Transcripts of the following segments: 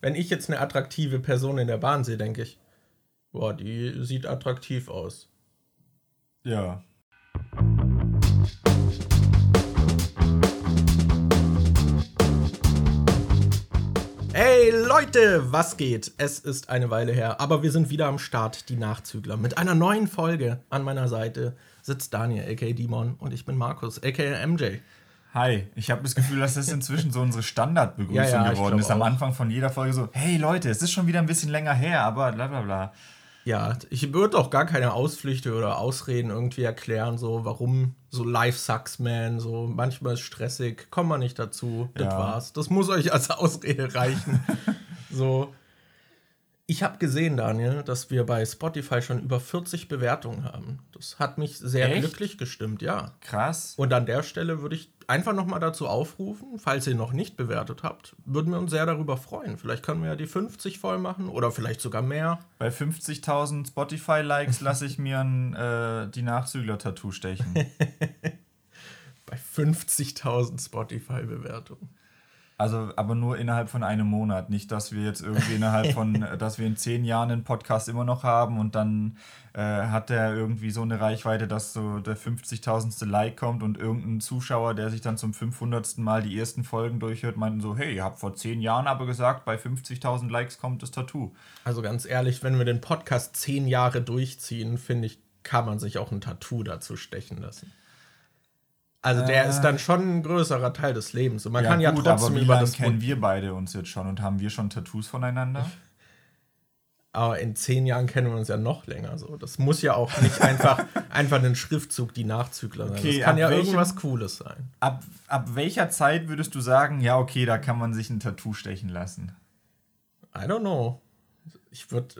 wenn ich jetzt eine attraktive Person in der Bahn sehe, denke ich, boah, die sieht attraktiv aus. Ja. Hey Leute, was geht? Es ist eine Weile her, aber wir sind wieder am Start, die Nachzügler. Mit einer neuen Folge an meiner Seite sitzt Daniel, aka Dimon, und ich bin Markus, aka MJ. Hi, ich habe das Gefühl, dass das inzwischen so unsere Standardbegrüßung ja, ja, geworden ist. Am Anfang von jeder Folge so, hey Leute, es ist schon wieder ein bisschen länger her, aber bla bla bla. Ja, ich würde auch gar keine Ausflüchte oder Ausreden irgendwie erklären, so warum so Life sucks, man, so manchmal ist stressig, kommt man nicht dazu, das ja. war's. Das muss euch als Ausrede reichen. so, ich habe gesehen, Daniel, dass wir bei Spotify schon über 40 Bewertungen haben. Das hat mich sehr Echt? glücklich gestimmt, ja. Krass. Und an der Stelle würde ich einfach nochmal dazu aufrufen, falls ihr noch nicht bewertet habt, würden wir uns sehr darüber freuen. Vielleicht können wir ja die 50 voll machen oder vielleicht sogar mehr. Bei 50.000 Spotify-Likes lasse ich mir ein, äh, die Nachzügler-Tattoo stechen. Bei 50.000 Spotify-Bewertungen. Also, aber nur innerhalb von einem Monat. Nicht, dass wir jetzt irgendwie innerhalb von, dass wir in zehn Jahren einen Podcast immer noch haben und dann äh, hat der irgendwie so eine Reichweite, dass so der 50.000. Like kommt und irgendein Zuschauer, der sich dann zum 500. Mal die ersten Folgen durchhört, meint so, hey, ihr habt vor zehn Jahren aber gesagt, bei 50.000 Likes kommt das Tattoo. Also ganz ehrlich, wenn wir den Podcast zehn Jahre durchziehen, finde ich, kann man sich auch ein Tattoo dazu stechen lassen. Also der äh, ist dann schon ein größerer Teil des Lebens. Und man ja, kann ja gut, trotzdem aber wie lange kennen wir beide uns jetzt schon und haben wir schon Tattoos voneinander? Aber in zehn Jahren kennen wir uns ja noch länger. So, das muss ja auch nicht einfach einfach ein Schriftzug die Nachzügler sein. Okay, das kann ja welchem, irgendwas Cooles sein. Ab, ab welcher Zeit würdest du sagen, ja okay, da kann man sich ein Tattoo stechen lassen? I don't know. Ich würde,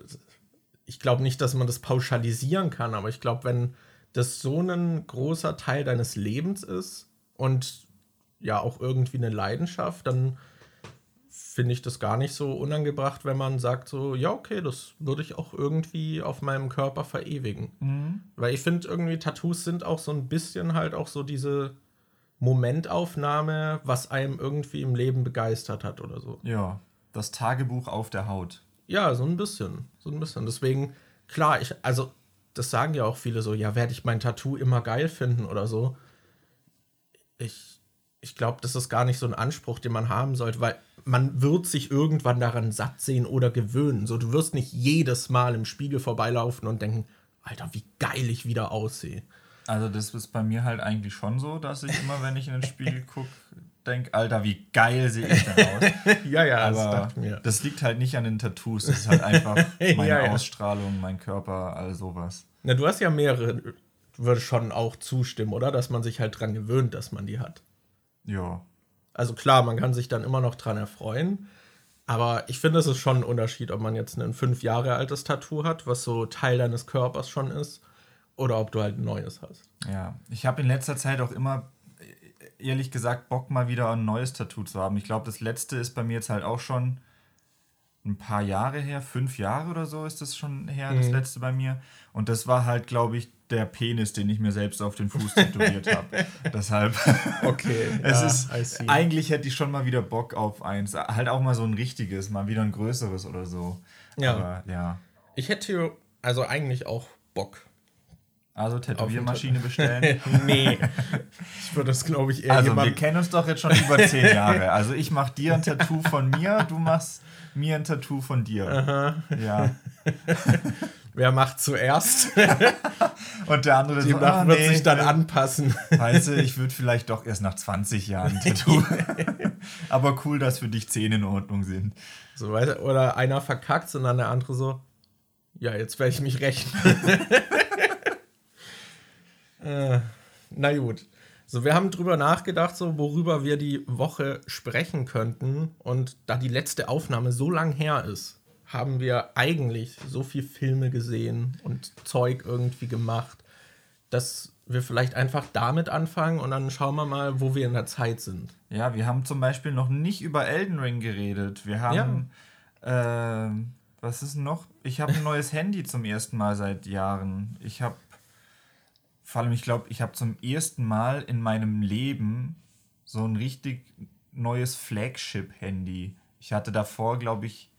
ich glaube nicht, dass man das pauschalisieren kann, aber ich glaube, wenn das so ein großer Teil deines Lebens ist und ja auch irgendwie eine Leidenschaft, dann finde ich das gar nicht so unangebracht, wenn man sagt so, ja, okay, das würde ich auch irgendwie auf meinem Körper verewigen. Mhm. Weil ich finde irgendwie Tattoos sind auch so ein bisschen halt auch so diese Momentaufnahme, was einem irgendwie im Leben begeistert hat oder so. Ja, das Tagebuch auf der Haut. Ja, so ein bisschen, so ein bisschen. Deswegen, klar, ich, also das sagen ja auch viele so, ja, werde ich mein Tattoo immer geil finden oder so. Ich, ich glaube, das ist gar nicht so ein Anspruch, den man haben sollte, weil man wird sich irgendwann daran satt sehen oder gewöhnen. So, du wirst nicht jedes Mal im Spiegel vorbeilaufen und denken, Alter, wie geil ich wieder aussehe. Also das ist bei mir halt eigentlich schon so, dass ich immer, wenn ich in den Spiegel gucke, denke, Alter, wie geil sehe ich denn aus. ja, ja, Aber das, das, liegt halt nicht an den Tattoos, das ist halt einfach meine ja, ja. Ausstrahlung, mein Körper, all sowas. Na, du hast ja mehrere, du würdest schon auch zustimmen, oder? Dass man sich halt dran gewöhnt, dass man die hat. Ja. Also klar, man kann sich dann immer noch dran erfreuen. Aber ich finde, es ist schon ein Unterschied, ob man jetzt ein fünf Jahre altes Tattoo hat, was so Teil deines Körpers schon ist, oder ob du halt ein neues hast. Ja, ich habe in letzter Zeit auch immer ehrlich gesagt Bock, mal wieder ein neues Tattoo zu haben. Ich glaube, das letzte ist bei mir jetzt halt auch schon ein paar Jahre her, fünf Jahre oder so ist das schon her, mhm. das letzte bei mir. Und das war halt, glaube ich, der Penis, den ich mir selbst auf den Fuß tätowiert habe. Deshalb. Okay. es ja, ist. Eigentlich hätte ich schon mal wieder Bock auf eins. Halt auch mal so ein richtiges, mal wieder ein größeres oder so. Ja. Aber ja. Ich hätte also eigentlich auch Bock also Tätowiermaschine bestellen? nee. Ich würde das, glaube ich, eher Also wir kennen uns doch jetzt schon über zehn Jahre. Also ich mache dir ein Tattoo von mir, du machst mir ein Tattoo von dir. Aha. Ja. Wer macht zuerst? Und der andere Die so, ah, wird nee, sich dann anpassen. Weißt du, ich würde vielleicht doch erst nach 20 Jahren ein Tattoo. Aber cool, dass für dich 10 in Ordnung sind. So, weißt du, oder einer verkackt und dann der andere so, ja, jetzt werde ich mich rächen. Äh, na gut. So, wir haben drüber nachgedacht, so worüber wir die Woche sprechen könnten. Und da die letzte Aufnahme so lang her ist, haben wir eigentlich so viel Filme gesehen und Zeug irgendwie gemacht, dass wir vielleicht einfach damit anfangen und dann schauen wir mal, wo wir in der Zeit sind. Ja, wir haben zum Beispiel noch nicht über Elden Ring geredet. Wir haben, ja. äh, was ist noch? Ich habe ein neues Handy zum ersten Mal seit Jahren. Ich habe vor allem, ich glaube, ich habe zum ersten Mal in meinem Leben so ein richtig neues Flagship-Handy Ich hatte davor, glaube ich,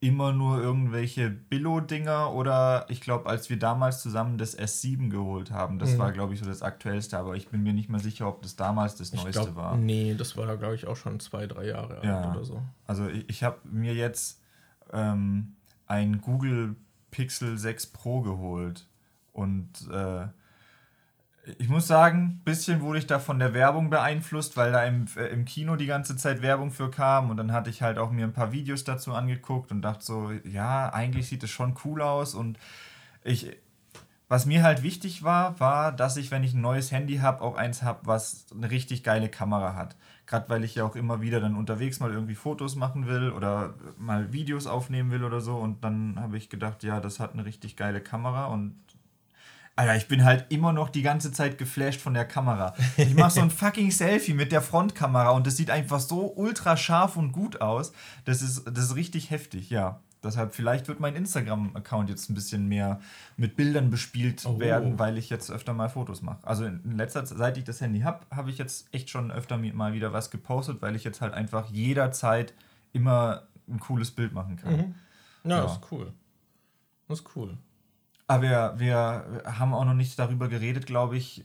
immer nur irgendwelche Billo-Dinger oder ich glaube, als wir damals zusammen das S7 geholt haben, das mhm. war, glaube ich, so das aktuellste, aber ich bin mir nicht mehr sicher, ob das damals das ich neueste glaub, war. Nee, das war, glaube ich, auch schon zwei, drei Jahre ja. alt oder so. Also ich, ich habe mir jetzt ähm, ein Google Pixel 6 Pro geholt und äh, ich muss sagen, ein bisschen wurde ich da von der Werbung beeinflusst, weil da im, äh, im Kino die ganze Zeit Werbung für kam und dann hatte ich halt auch mir ein paar Videos dazu angeguckt und dachte so, ja, eigentlich sieht es schon cool aus und ich, was mir halt wichtig war, war, dass ich, wenn ich ein neues Handy habe, auch eins habe, was eine richtig geile Kamera hat. Gerade weil ich ja auch immer wieder dann unterwegs mal irgendwie Fotos machen will oder mal Videos aufnehmen will oder so und dann habe ich gedacht, ja, das hat eine richtig geile Kamera und Alter, ich bin halt immer noch die ganze Zeit geflasht von der Kamera. Ich mache so ein fucking Selfie mit der Frontkamera und das sieht einfach so ultra scharf und gut aus. Das ist, das ist richtig heftig, ja. Deshalb, vielleicht wird mein Instagram-Account jetzt ein bisschen mehr mit Bildern bespielt oh. werden, weil ich jetzt öfter mal Fotos mache. Also in letzter Zeit, seit ich das Handy habe, habe ich jetzt echt schon öfter mal wieder was gepostet, weil ich jetzt halt einfach jederzeit immer ein cooles Bild machen kann. Mhm. Ja, ja, ist cool. Das ist cool. Aber wir, wir haben auch noch nicht darüber geredet, glaube ich.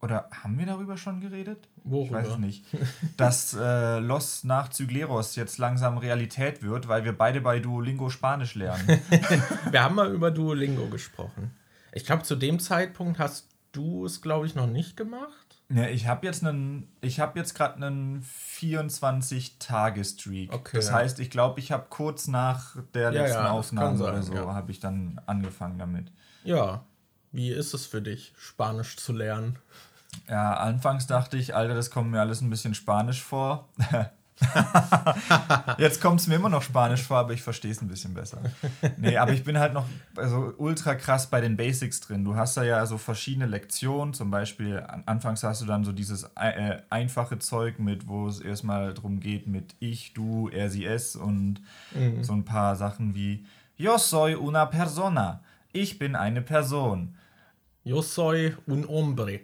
Oder haben wir darüber schon geredet? Worüber? Ich weiß es nicht. Dass äh, Los Nachzügleros jetzt langsam Realität wird, weil wir beide bei Duolingo Spanisch lernen. wir haben mal über Duolingo gesprochen. Ich glaube, zu dem Zeitpunkt hast du es, glaube ich, noch nicht gemacht. Ne, ich habe jetzt einen, ich habe jetzt gerade einen 24-Tage-Streak. Okay, das heißt, ich glaube, ich habe kurz nach der ja, letzten ja, Aufnahme sein, oder so, habe ich dann angefangen damit. Ja, wie ist es für dich, Spanisch zu lernen? Ja, anfangs dachte ich, Alter, das kommt mir alles ein bisschen Spanisch vor. Jetzt kommt es mir immer noch Spanisch vor, aber ich verstehe es ein bisschen besser. Nee, aber ich bin halt noch also ultra krass bei den Basics drin. Du hast da ja so verschiedene Lektionen, zum Beispiel anfangs hast du dann so dieses äh, einfache Zeug mit, wo es erstmal darum geht mit ich, du, er, sie, es und mhm. so ein paar Sachen wie Yo soy una persona. Ich bin eine Person. Yo soy un hombre.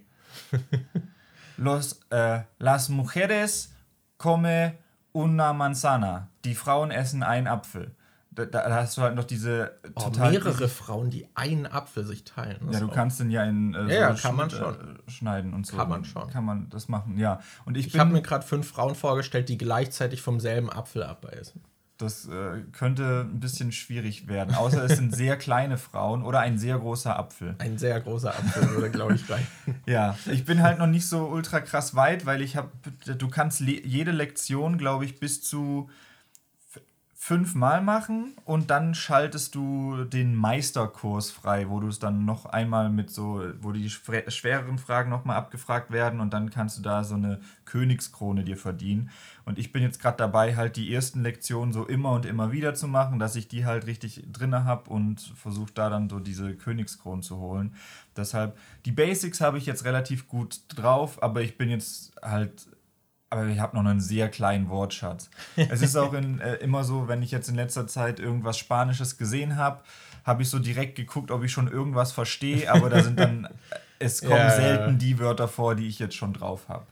Los, äh, las mujeres come una manzana. Die Frauen essen einen Apfel. Da, da hast du halt noch diese oh, total mehrere Frauen, die einen Apfel sich teilen. Das ja, du kannst den ja in äh, so ja, kann man schon. Äh, schneiden und so. Kann man schon. Kann man das machen, ja. Und ich, ich habe mir gerade fünf Frauen vorgestellt, die gleichzeitig vom selben Apfel abbeißen. Das äh, könnte ein bisschen schwierig werden. Außer es sind sehr kleine Frauen oder ein sehr großer Apfel. Ein sehr großer Apfel würde, glaube ich, rein. ja, ich bin halt noch nicht so ultra krass weit, weil ich habe, du kannst le jede Lektion, glaube ich, bis zu fünfmal machen und dann schaltest du den Meisterkurs frei, wo du es dann noch einmal mit so, wo die schwereren Fragen nochmal abgefragt werden und dann kannst du da so eine Königskrone dir verdienen. Und ich bin jetzt gerade dabei, halt die ersten Lektionen so immer und immer wieder zu machen, dass ich die halt richtig drinne habe und versuche da dann so diese Königskronen zu holen. Deshalb, die Basics habe ich jetzt relativ gut drauf, aber ich bin jetzt halt aber ich habe noch einen sehr kleinen Wortschatz. Es ist auch in, äh, immer so, wenn ich jetzt in letzter Zeit irgendwas Spanisches gesehen habe, habe ich so direkt geguckt, ob ich schon irgendwas verstehe, aber da sind dann, es kommen ja, selten die Wörter vor, die ich jetzt schon drauf habe.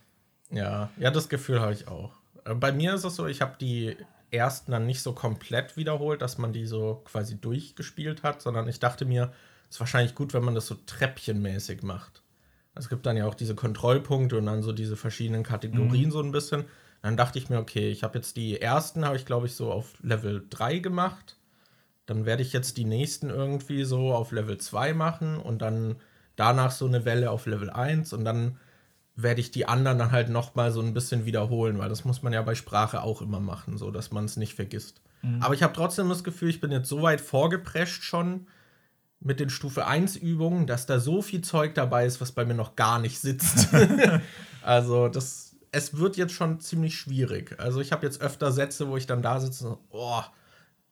Ja, ja, das Gefühl habe ich auch. Äh, bei mir ist es so, ich habe die ersten dann nicht so komplett wiederholt, dass man die so quasi durchgespielt hat, sondern ich dachte mir, es ist wahrscheinlich gut, wenn man das so treppchenmäßig macht. Es gibt dann ja auch diese Kontrollpunkte und dann so diese verschiedenen Kategorien mhm. so ein bisschen. Dann dachte ich mir, okay, ich habe jetzt die ersten, habe ich glaube ich so auf Level 3 gemacht. Dann werde ich jetzt die nächsten irgendwie so auf Level 2 machen und dann danach so eine Welle auf Level 1 und dann werde ich die anderen dann halt nochmal so ein bisschen wiederholen, weil das muss man ja bei Sprache auch immer machen, so dass man es nicht vergisst. Mhm. Aber ich habe trotzdem das Gefühl, ich bin jetzt so weit vorgeprescht schon, mit den Stufe 1 Übungen, dass da so viel Zeug dabei ist, was bei mir noch gar nicht sitzt. also das, es wird jetzt schon ziemlich schwierig. Also ich habe jetzt öfter Sätze, wo ich dann da sitze und oh,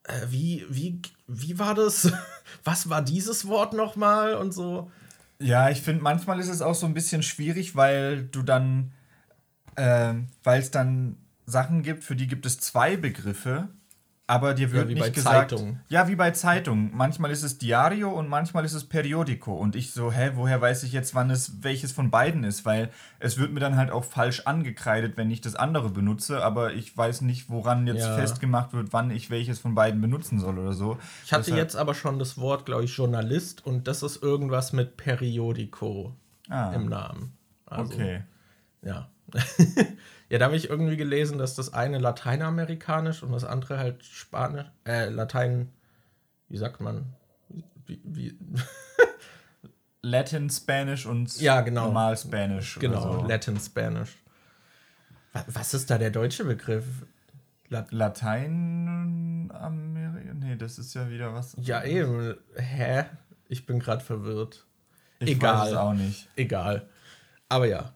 äh, wie, wie, wie war das? was war dieses Wort nochmal und so? Ja, ich finde, manchmal ist es auch so ein bisschen schwierig, weil du dann, äh, weil es dann Sachen gibt, für die gibt es zwei Begriffe aber dir wird wie nicht bei gesagt. Zeitungen. Ja, wie bei Zeitungen. Manchmal ist es Diario und manchmal ist es Periodico. Und ich so, hä, woher weiß ich jetzt, wann es welches von beiden ist? Weil es wird mir dann halt auch falsch angekreidet, wenn ich das andere benutze, aber ich weiß nicht, woran jetzt Ja. festgemacht wird, wann ich welches von beiden benutzen soll oder so. Ich hatte Deshalb- jetzt aber schon das Wort, glaube ich, Journalist und das ist irgendwas mit Periodico Ah, im Namen. Also, okay. Ja. ja, da habe ich irgendwie gelesen, dass das eine lateinamerikanisch und das andere halt Spanisch, äh, Latein, wie sagt man? Wie, wie, Latin Spanish und Ja, genau. normal Spanish. genau, so. Latin Spanish. Wa- Was ist da der deutsche Begriff? Lat Lateinamerika? Nee, das ist ja wieder was. ja, eben. Hä? Ich bin gerade verwirrt. Ich egal. weiß es auch nicht. Egal. Aber ja.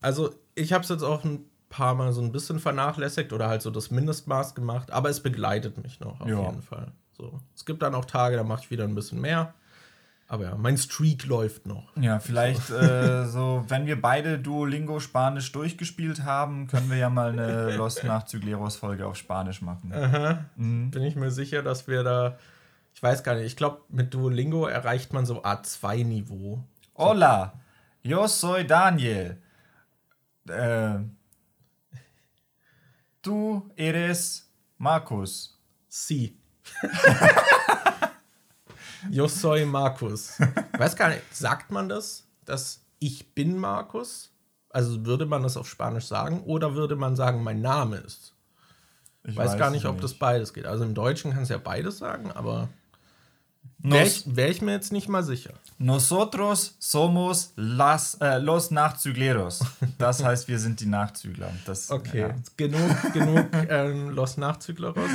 Also, ich habe es jetzt auch ein paar Mal so ein bisschen vernachlässigt oder halt so das Mindestmaß gemacht, aber es begleitet mich noch auf Ja. jeden Fall. So. Es gibt dann auch Tage, da mache ich wieder ein bisschen mehr. Aber ja, mein Streak läuft noch. Ja, vielleicht äh, so, wenn wir beide Duolingo Spanisch durchgespielt haben, können wir ja mal eine Los Nachzügleros Folge auf Spanisch machen. Bin ich mir sicher, dass wir da. Ich weiß gar nicht, ich glaube, mit Duolingo erreicht man so A2-Niveau. Hola, yo soy Daniel. Äh, du eres Markus. Sie. Yo soy Markus. Weiß gar nicht, sagt man das, dass ich bin Markus? Also würde man das auf Spanisch sagen oder würde man sagen, mein Name ist? Ich weiß, gar es nicht, ob das beides geht. Also im Deutschen kannst du ja beides sagen, aber wäre ich, wär ich mir jetzt nicht mal sicher. nosotros somos las, äh, los Nachzügleros. Das heißt, wir sind die Nachzügler. Das, Okay, ja. genug, genug ähm, Los Nachzügleros.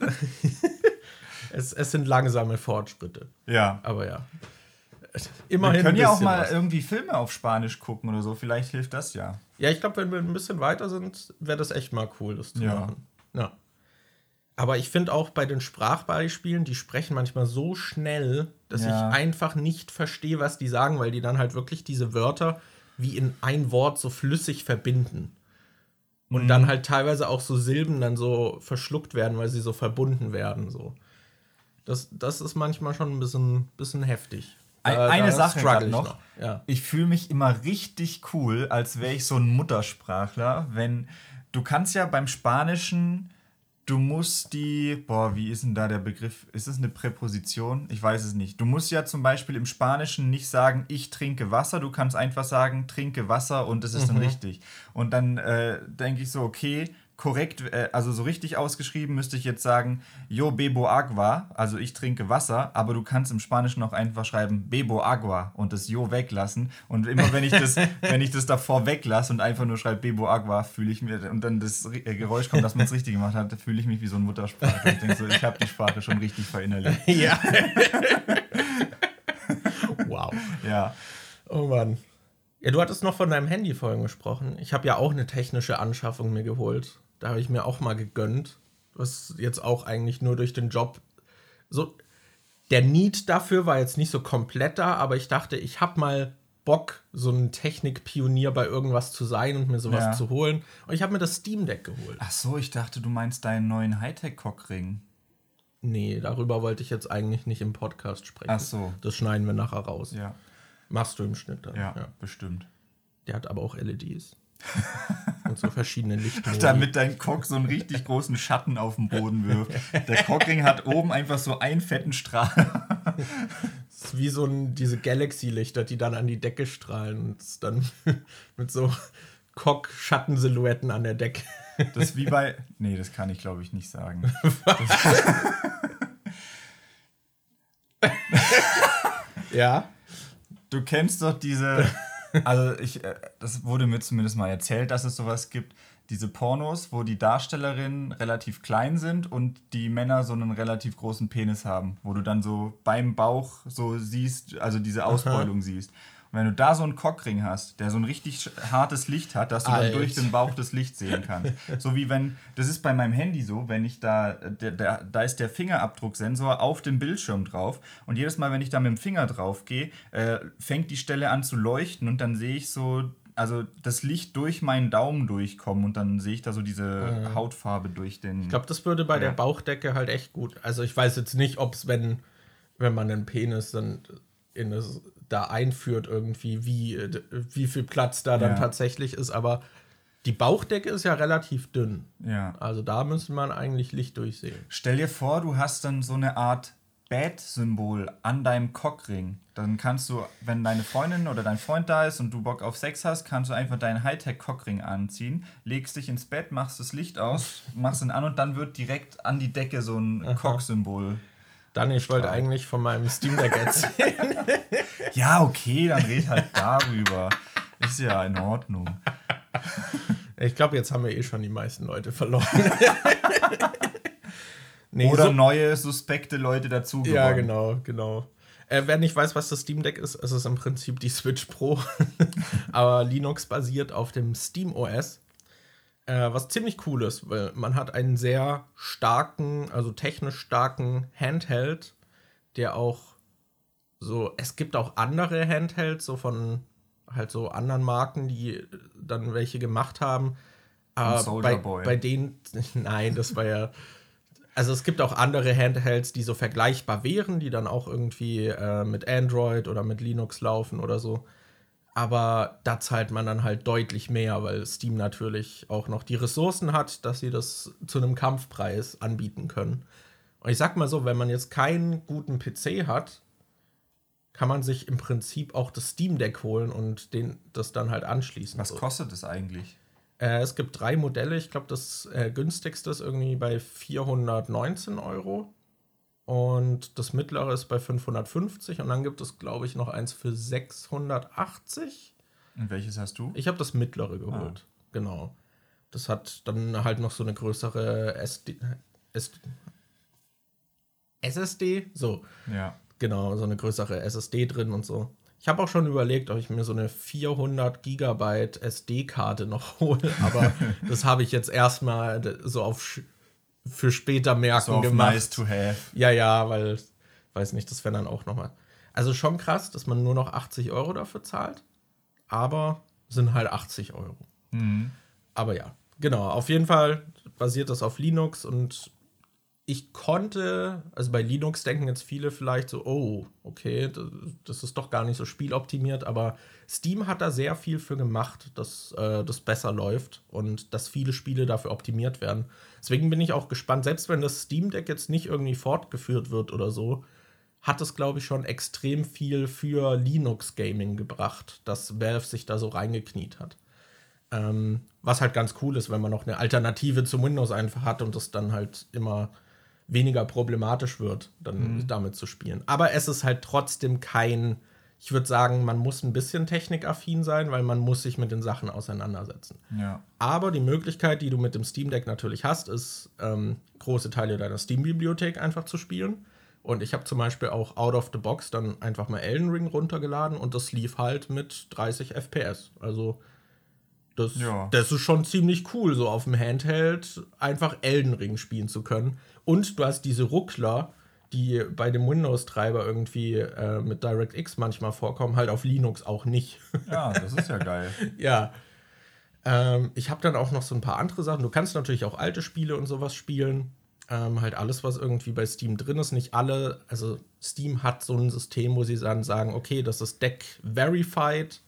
es, es sind langsame Fortschritte, ja. aber ja. Wir Immerhin können ja auch mal was. irgendwie Filme auf Spanisch gucken oder so. Vielleicht hilft das ja. Ja, ich glaube, wenn wir ein bisschen weiter sind, wäre das echt mal cool, das zu Ja. machen. Ja. Aber ich finde auch bei den Sprachbeispielen, die sprechen manchmal so schnell, dass Ja. ich einfach nicht verstehe, was die sagen, weil die dann halt wirklich diese Wörter wie in ein Wort so flüssig verbinden. Und Mhm. dann halt teilweise auch so Silben dann so verschluckt werden, weil sie so verbunden werden. So. Das, das ist manchmal schon ein bisschen, bisschen heftig. Ein- Da- eine da Sache ich noch. Ja. Ich fühle mich immer richtig cool, als wäre ich so ein Muttersprachler, wenn du kannst ja beim Spanischen, du musst die, boah, wie ist denn da der Begriff? Ist es eine Präposition? Ich weiß es nicht. Du musst ja zum Beispiel im Spanischen nicht sagen, ich trinke Wasser, du kannst einfach sagen, trinke Wasser und es ist dann richtig. Und dann äh, denke ich so, okay, korrekt, äh, also so richtig ausgeschrieben müsste ich jetzt sagen, yo bebo agua, also ich trinke Wasser, aber du kannst im Spanischen auch einfach schreiben, bebo agua und das yo weglassen. Und immer wenn ich das, wenn ich das davor weglasse und einfach nur schreibe bebo agua, fühle ich mir, und dann das äh, Geräusch kommt, dass man es richtig gemacht hat, fühle ich mich wie so ein Muttersprachler. Ich denke so, ich habe die Sprache schon richtig verinnerlicht. ja. wow. Ja. Oh Mann. Ja, du hattest noch von deinem Handy vorhin gesprochen. Ich habe ja auch eine technische Anschaffung mir geholt. Da habe ich mir auch mal gegönnt. Was jetzt auch eigentlich nur durch den Job. So, der Need dafür war jetzt nicht so komplett da, aber ich dachte, ich habe mal Bock, so ein Technikpionier bei irgendwas zu sein und mir sowas Ja. zu holen. Und ich habe mir das Steam Deck geholt. Ach so, ich dachte, du meinst deinen neuen Hightech-Cockring. Nee, darüber wollte ich jetzt eigentlich nicht im Podcast sprechen. Ach so. Das schneiden wir nachher raus. Ja, Machst du im Schnitt dann. ja, bestimmt. Der hat aber auch LEDs. Und so verschiedene Lichtmodi. Damit dein Cock so einen richtig großen Schatten auf den Boden wirft. Der Cockring hat oben einfach so einen fetten Strahl. Das ist wie so ein, diese Galaxy-Lichter, die dann an die Decke strahlen und es dann mit so Cock-Schattensilhouetten an der Decke. Das ist wie bei. Nee, das kann ich glaube ich nicht sagen. Ja. Du kennst doch diese. Also, ich, äh, das wurde mir zumindest mal erzählt, dass es sowas gibt. Diese Pornos, wo die Darstellerinnen relativ klein sind und die Männer so einen relativ großen Penis haben, wo du dann so beim Bauch so siehst, also diese Ausbeulung siehst. Und wenn du da so einen Cockring hast, der so ein richtig hartes Licht hat, dass du Alter. dann durch den Bauch das Licht sehen kannst. So wie wenn, das ist bei meinem Handy so, wenn ich da, der, der, da ist der Fingerabdrucksensor auf dem Bildschirm drauf und jedes Mal, wenn ich da mit dem Finger drauf gehe, äh, fängt die Stelle an zu leuchten und dann sehe ich so also das Licht durch meinen Daumen durchkommen und dann sehe ich da so diese Mhm. Hautfarbe durch den. Ich glaube, das würde bei der Ja. Bauchdecke halt echt gut. Also ich weiß jetzt nicht, ob es, wenn, wenn man einen Penis dann in das, da einführt, irgendwie, wie, äh, wie viel Platz da dann Ja. tatsächlich ist, aber die Bauchdecke ist ja relativ dünn. ja. Also da müsste man eigentlich Licht durchsehen. Stell dir vor, du hast dann so eine Art Bad-Symbol an deinem Cockring. Dann kannst du, wenn deine Freundin oder dein Freund da ist und du Bock auf Sex hast, kannst du einfach deinen Hightech-Cockring anziehen, legst dich ins Bett, machst das Licht aus, machst ihn an und dann wird direkt an die Decke so ein Cock-Symbol. Dani, ich wollte eigentlich von meinem Steam Deck erzählen. Ja, okay, dann red halt darüber. Ist ja in Ordnung. ich glaube, jetzt haben wir eh schon die meisten Leute verloren. nee, Oder so- neue, suspekte Leute dazu. Ja, gewonnen. genau, genau. Äh, wer nicht weiß, was das Steam Deck ist, es ist im Prinzip die Switch Pro, aber Linux basiert auf dem Steam OS. Äh, was ziemlich cool ist, weil man hat einen sehr starken, also technisch starken Handheld, der auch so, es gibt auch andere Handhelds, so von halt so anderen Marken, die dann welche gemacht haben. Soulja bei, Boy. bei denen, nein, das war ja, also es gibt auch andere Handhelds, die so vergleichbar wären, die dann auch irgendwie äh, mit Android oder mit Linux laufen oder so. Aber da zahlt man dann halt deutlich mehr, weil Steam natürlich auch noch die Ressourcen hat, dass sie das zu einem Kampfpreis anbieten können. Und ich sag mal so, wenn man jetzt keinen guten PC hat, kann man sich im Prinzip auch das Steam Deck holen und den, das dann halt anschließen. Was kostet das eigentlich? Äh, es gibt drei Modelle. Ich glaube, das äh, günstigste ist irgendwie bei 419 Euro. Und das mittlere ist bei 550. Und dann gibt es, glaube ich, noch eins für 680. Und welches hast du? Ich habe das mittlere geholt. Genau. Das hat dann halt noch so eine größere SD, SD, SSD. So, Ja. Genau, so eine größere SSD drin und so. Ich habe auch schon überlegt, ob ich mir so eine 400 Gigabyte SD-Karte noch hole, aber das habe ich jetzt erstmal so auf für später merken So gemacht. nice to have. Ja, ja, weil, weiß nicht, das wäre dann auch nochmal. Also schon krass, dass man nur noch 80 Euro dafür zahlt, aber sind halt 80 Euro. Mhm. Aber ja, genau, auf jeden Fall basiert das auf Linux und ich konnte, also bei Linux denken jetzt viele vielleicht so, oh, okay, das, das ist doch gar nicht so spieloptimiert, aber Steam hat da sehr viel für gemacht, dass äh, das besser läuft und dass viele Spiele dafür optimiert werden. Deswegen bin ich auch gespannt, selbst wenn das Steam Deck jetzt nicht irgendwie fortgeführt wird oder so, hat es, glaube ich, schon extrem viel für Linux Gaming gebracht, dass Valve sich da so reingekniet hat. Ähm, was halt ganz cool ist, wenn man noch eine Alternative zum Windows einfach hat und es dann halt immer weniger problematisch wird, dann damit zu spielen. Aber es ist halt trotzdem kein, ich würde sagen, man muss ein bisschen technikaffin sein, weil man muss sich mit den Sachen auseinandersetzen. Ja. Aber die Möglichkeit, die du mit dem Steam Deck natürlich hast, ist, ähm, große Teile deiner Steam-Bibliothek einfach zu spielen. Und ich habe zum Beispiel auch out of the box dann einfach mal Elden Ring runtergeladen und das lief halt mit 30 FPS. Also das, Ja. das ist schon ziemlich cool, so auf dem Handheld einfach Elden Ring spielen zu können. Und du hast diese Ruckler, die bei dem Windows-Treiber irgendwie äh, mit DirectX manchmal vorkommen, halt auf Linux auch nicht. ja, das ist ja geil. Ja. Ähm, ich habe dann auch noch so ein paar andere Sachen. Du kannst natürlich auch alte Spiele und sowas spielen. Ähm, halt alles, was irgendwie bei Steam drin ist. Nicht alle. Also Steam hat so ein System, wo sie dann sagen, okay, das ist Deck Verified.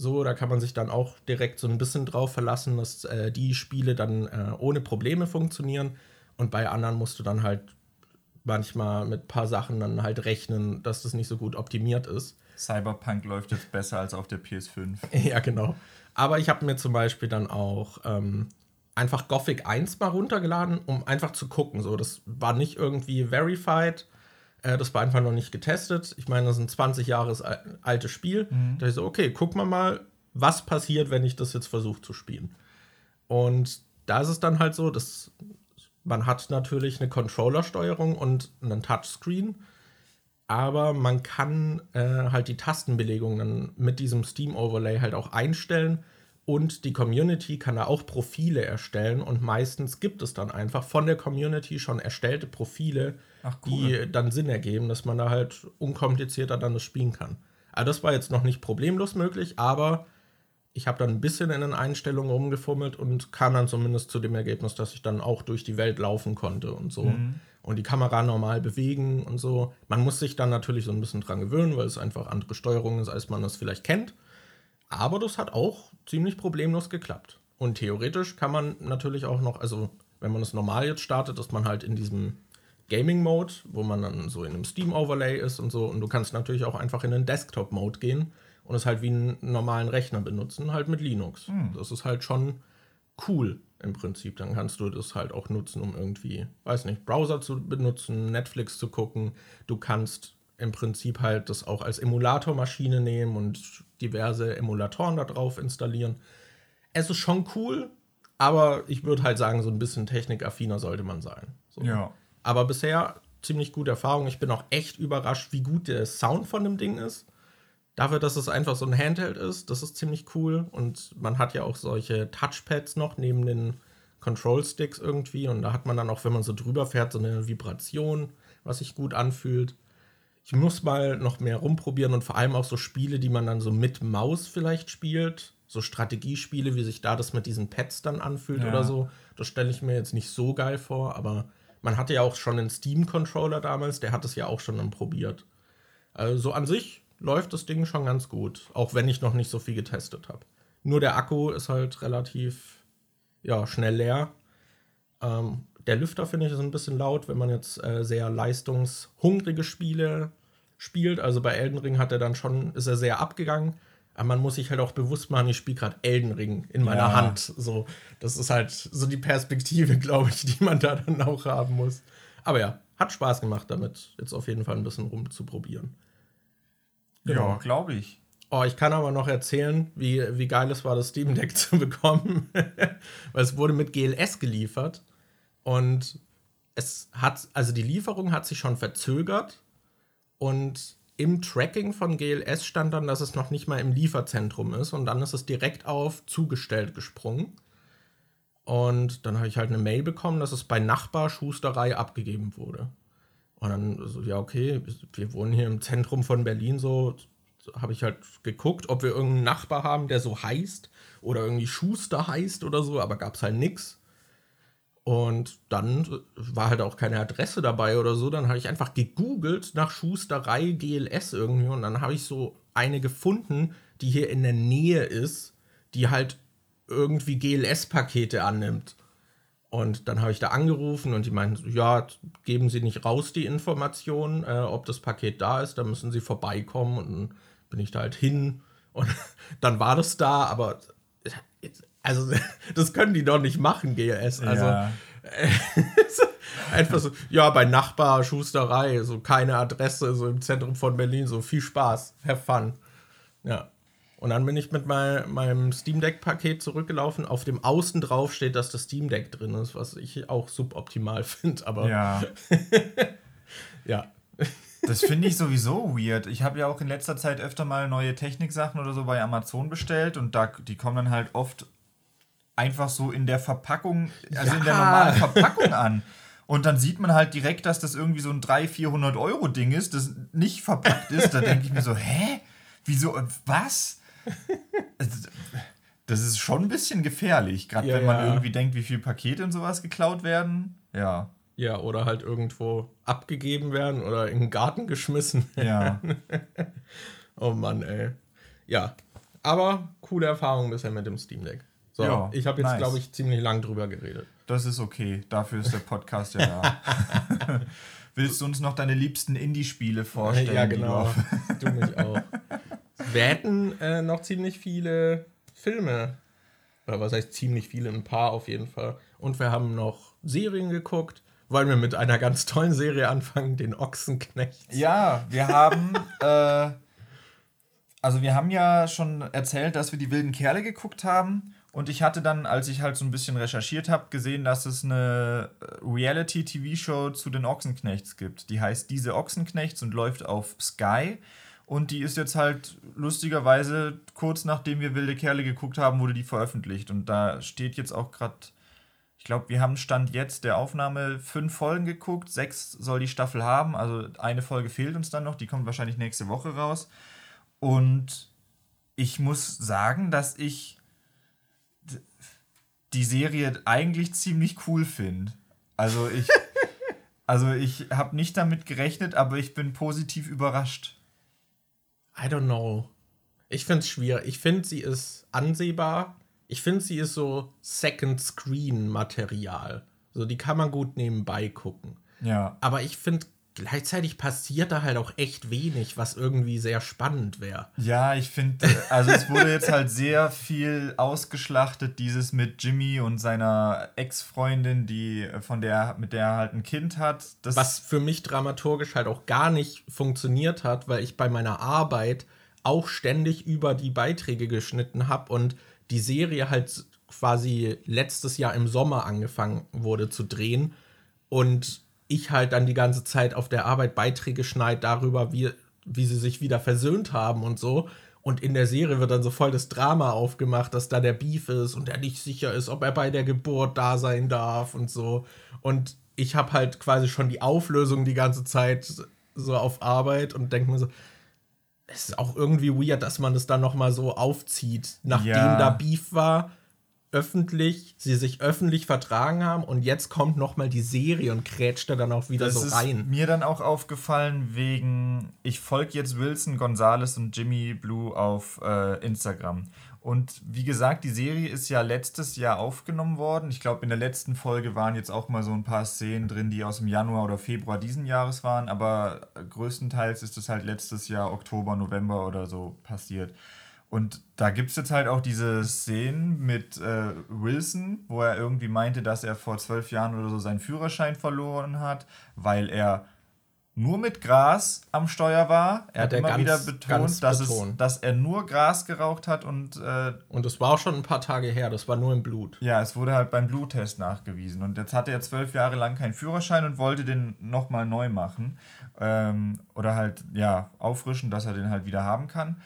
So, da kann man sich dann auch direkt so ein bisschen drauf verlassen, dass äh, die Spiele dann äh, ohne Probleme funktionieren. Und bei anderen musst du dann halt manchmal mit ein paar Sachen dann halt rechnen, dass das nicht so gut optimiert ist. Cyberpunk läuft jetzt besser als auf der PS5. Ja, genau. Aber ich habe mir zum Beispiel dann auch ähm, einfach Gothic 1 mal runtergeladen, um einfach zu gucken. So, das war nicht irgendwie verified. Äh, das war einfach noch nicht getestet. Ich meine, das ist ein 20 Jahre al- altes Spiel. Da ich so, okay, guck mal mal, was passiert, wenn ich das jetzt versuche zu spielen. Und da ist es dann halt so, dass man hat natürlich eine Controller-Steuerung und einen Touchscreen aber man kann äh, halt die Tastenbelegung dann mit diesem Steam-Overlay halt auch einstellen und die Community kann da auch Profile erstellen und meistens gibt es dann einfach von der Community schon erstellte Profile, Ach, cool. die dann Sinn ergeben, dass man da halt unkomplizierter dann das spielen kann. Also das war jetzt noch nicht problemlos möglich, aber ich habe dann ein bisschen in den Einstellungen rumgefummelt und kam dann zumindest zu dem Ergebnis, dass ich dann auch durch die Welt laufen konnte und so. Mhm. Und die Kamera normal bewegen und so. Man muss sich dann natürlich so ein bisschen dran gewöhnen, weil es einfach andere Steuerung ist, als man das vielleicht kennt. Aber das hat auch ziemlich problemlos geklappt. Und theoretisch kann man natürlich auch noch, also wenn man es normal jetzt startet, ist man halt in diesem Gaming-Mode, wo man dann so in einem Steam-Overlay ist und so. Und du kannst natürlich auch einfach in den Desktop-Mode gehen und es halt wie einen normalen Rechner benutzen, halt mit Linux. Hm. Das ist halt schon cool im Prinzip. Dann kannst du das halt auch nutzen, um irgendwie, weiß nicht, Browser zu benutzen, Netflix zu gucken. Du kannst im Prinzip halt das auch als Emulatormaschine nehmen und diverse Emulatoren da drauf installieren. Es ist schon cool, aber ich würde halt sagen, so ein bisschen technikaffiner sollte man sein. So. Ja. Aber bisher ziemlich gute Erfahrung. Ich bin auch echt überrascht, wie gut der Sound von dem Ding ist. Dafür, dass es einfach so ein Handheld ist, das ist ziemlich cool. Und man hat ja auch solche Touchpads noch neben den Control Sticks irgendwie. Und da hat man dann auch, wenn man so drüber fährt, so eine Vibration, was sich gut anfühlt. Ich muss mal noch mehr rumprobieren und vor allem auch so Spiele, die man dann so mit Maus vielleicht spielt. So Strategiespiele, wie sich da das mit diesen Pads dann anfühlt ja. oder so. Das stelle ich mir jetzt nicht so geil vor, aber man hatte ja auch schon einen Steam-Controller damals, der hat es ja auch schon dann probiert. Also an sich läuft das Ding schon ganz gut, auch wenn ich noch nicht so viel getestet habe. Nur der Akku ist halt relativ ja, schnell leer. Ähm, der Lüfter finde ich ist ein bisschen laut, wenn man jetzt äh, sehr leistungshungrige Spiele spielt. Also bei Elden Ring hat er dann schon, ist er sehr abgegangen. Aber man muss sich halt auch bewusst machen, ich spiele gerade Elden Ring in meiner ja. Hand. So, das ist halt so die Perspektive, glaube ich, die man da dann auch haben muss. Aber ja, hat Spaß gemacht damit, jetzt auf jeden Fall ein bisschen rumzuprobieren. Genau. Ja, glaube ich. Oh, ich kann aber noch erzählen, wie, wie geil es war, das Steam Deck zu bekommen. Weil es wurde mit GLS geliefert. Und es hat, also die Lieferung hat sich schon verzögert. Und im Tracking von GLS stand dann, dass es noch nicht mal im Lieferzentrum ist. Und dann ist es direkt auf zugestellt gesprungen. Und dann habe ich halt eine Mail bekommen, dass es bei Nachbarschusterei abgegeben wurde. Und dann so, ja, okay, wir wohnen hier im Zentrum von Berlin, so, habe ich halt geguckt, ob wir irgendeinen Nachbar haben, der so heißt oder irgendwie Schuster heißt oder so, aber gab es halt nichts. Und dann war halt auch keine Adresse dabei oder so. Dann habe ich einfach gegoogelt nach Schusterei GLS irgendwie und dann habe ich so eine gefunden, die hier in der Nähe ist, die halt irgendwie GLS-Pakete annimmt. Und dann habe ich da angerufen und die meinten, ja, geben Sie nicht raus die Information, äh, ob das Paket da ist, da müssen Sie vorbeikommen. Und dann bin ich da halt hin und dann war das da, aber also das können die doch nicht machen, GLS. Also ja. einfach so, ja, bei Nachbar, Schusterei, so keine Adresse, so im Zentrum von Berlin, so viel Spaß, have fun. Ja. Und dann bin ich mit mein, meinem Steam Deck-Paket zurückgelaufen. Auf dem Außen drauf steht, dass das Steam Deck drin ist, was ich auch suboptimal finde, aber. Ja. ja. Das finde ich sowieso weird. Ich habe ja auch in letzter Zeit öfter mal neue Techniksachen oder so bei Amazon bestellt und da, die kommen dann halt oft einfach so in der Verpackung, also ja. in der normalen Verpackung an. Und dann sieht man halt direkt, dass das irgendwie so ein 300, 400 Euro Ding ist, das nicht verpackt ist. Da denke ich mir so, hä? Wieso? Was? Das ist schon ein bisschen gefährlich, gerade ja, wenn man ja. irgendwie denkt, wie viele Pakete und sowas geklaut werden. Ja. Ja, oder halt irgendwo abgegeben werden oder in den Garten geschmissen werden. Ja. oh Mann, ey. Ja, aber coole Erfahrung bisher mit dem Steam Deck. So, ja, ich habe jetzt, nice. glaube ich, ziemlich lang drüber geredet. Das ist okay. Dafür ist der Podcast ja da. Willst du uns noch deine liebsten Indie-Spiele vorstellen? Ja, genau. Du mich auch wir hätten äh, noch ziemlich viele Filme. Oder was heißt ziemlich viele? Ein paar auf jeden Fall. Und wir haben noch Serien geguckt. Wollen wir mit einer ganz tollen Serie anfangen, den Ochsenknecht? Ja, wir haben. äh, also, wir haben ja schon erzählt, dass wir die wilden Kerle geguckt haben. Und ich hatte dann, als ich halt so ein bisschen recherchiert habe, gesehen, dass es eine Reality-TV-Show zu den Ochsenknechts gibt. Die heißt Diese Ochsenknechts und läuft auf Sky. Und die ist jetzt halt lustigerweise, kurz nachdem wir Wilde Kerle geguckt haben, wurde die veröffentlicht. Und da steht jetzt auch gerade, ich glaube, wir haben Stand jetzt der Aufnahme fünf Folgen geguckt. Sechs soll die Staffel haben. Also eine Folge fehlt uns dann noch. Die kommt wahrscheinlich nächste Woche raus. Und ich muss sagen, dass ich die Serie eigentlich ziemlich cool finde. Also ich, also ich habe nicht damit gerechnet, aber ich bin positiv überrascht. I don't know. Ich finde es schwierig. Ich finde, sie ist ansehbar. Ich finde, sie ist so Second Screen Material. So, die kann man gut nebenbei gucken. Ja. Aber ich finde, gleichzeitig passiert da halt auch echt wenig, was irgendwie sehr spannend wäre. Ja, ich finde, also es wurde jetzt halt sehr viel ausgeschlachtet, dieses mit Jimmy und seiner Ex-Freundin, die von der, mit der er halt ein Kind hat. Das was für mich dramaturgisch halt auch gar nicht funktioniert hat, weil ich bei meiner Arbeit auch ständig über die Beiträge geschnitten habe und die Serie halt quasi letztes Jahr im Sommer angefangen wurde zu drehen und ich halt dann die ganze Zeit auf der Arbeit Beiträge schneide darüber, wie, wie sie sich wieder versöhnt haben und so. Und in der Serie wird dann so voll das Drama aufgemacht, dass da der Beef ist und er nicht sicher ist, ob er bei der Geburt da sein darf und so. Und ich habe halt quasi schon die Auflösung die ganze Zeit so auf Arbeit und denke mir so, es ist auch irgendwie weird, dass man das dann noch mal so aufzieht, nachdem ja. da Beef war öffentlich, sie sich öffentlich vertragen haben und jetzt kommt noch mal die Serie und krätscht da dann auch wieder das so rein. Ist mir dann auch aufgefallen wegen, ich folge jetzt Wilson, Gonzales und Jimmy Blue auf äh, Instagram. Und wie gesagt, die Serie ist ja letztes Jahr aufgenommen worden. Ich glaube, in der letzten Folge waren jetzt auch mal so ein paar Szenen drin, die aus dem Januar oder Februar diesen Jahres waren. Aber größtenteils ist es halt letztes Jahr, Oktober, November oder so passiert. Und da gibt es jetzt halt auch diese Szenen mit äh, Wilson, wo er irgendwie meinte, dass er vor zwölf Jahren oder so seinen Führerschein verloren hat, weil er nur mit Gras am Steuer war. Er hat, hat immer ganz, wieder betont, dass, betont. Es, dass er nur Gras geraucht hat und. Äh, und das war auch schon ein paar Tage her, das war nur im Blut. Ja, es wurde halt beim Bluttest nachgewiesen. Und jetzt hatte er zwölf Jahre lang keinen Führerschein und wollte den nochmal neu machen. Ähm, oder halt, ja, auffrischen, dass er den halt wieder haben kann.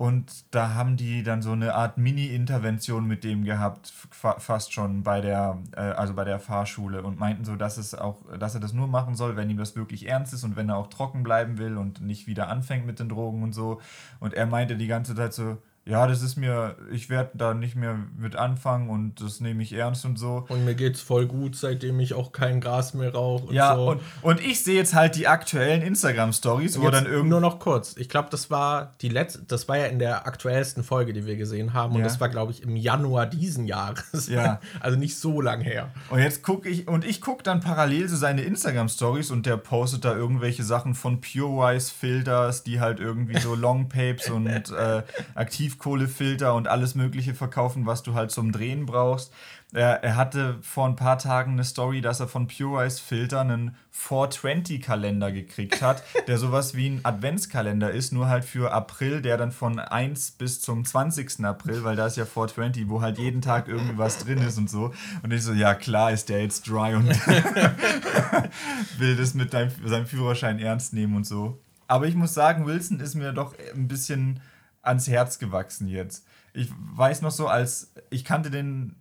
Und da haben die dann so eine Art Mini-Intervention mit dem gehabt, fa fast schon bei der, äh, also bei der Fahrschule und meinten so, dass es auch, dass er das nur machen soll, wenn ihm das wirklich ernst ist und wenn er auch trocken bleiben will und nicht wieder anfängt mit den Drogen und so. Und er meinte die ganze Zeit so, ja, das ist mir, ich werde da nicht mehr mit anfangen und das nehme ich ernst und so. Und mir geht's voll gut, seitdem ich auch kein Gras mehr rauche. Ja, so. und, und ich sehe jetzt halt die aktuellen Instagram-Stories, wo dann irgendwie. Nur noch kurz. Ich glaube, das war die letzte, das war ja in der aktuellsten Folge, die wir gesehen haben. Und ja. das war, glaube ich, im Januar diesen Jahres. Ja. also nicht so lang her. Und jetzt gucke ich, und ich gucke dann parallel so seine Instagram-Stories und der postet da irgendwelche Sachen von PureWise-Filters, die halt irgendwie so Longpapes und äh, aktiv Tiefkohlefilter und alles Mögliche verkaufen, was du halt zum Drehen brauchst. Er, er hatte vor ein paar Tagen eine Story, dass er von Pureize Filter einen 420-Kalender gekriegt hat, der sowas wie ein Adventskalender ist, nur halt für April, der dann von 1 bis zum 20. April, weil da ist ja 420, wo halt jeden Tag irgendwie was drin ist und so. Und ich so, ja klar ist der jetzt dry und will das mit deinem, seinem Führerschein ernst nehmen und so. Aber ich muss sagen, Wilson ist mir doch ein bisschen ans Herz gewachsen jetzt. Ich weiß noch so, als ich kannte den,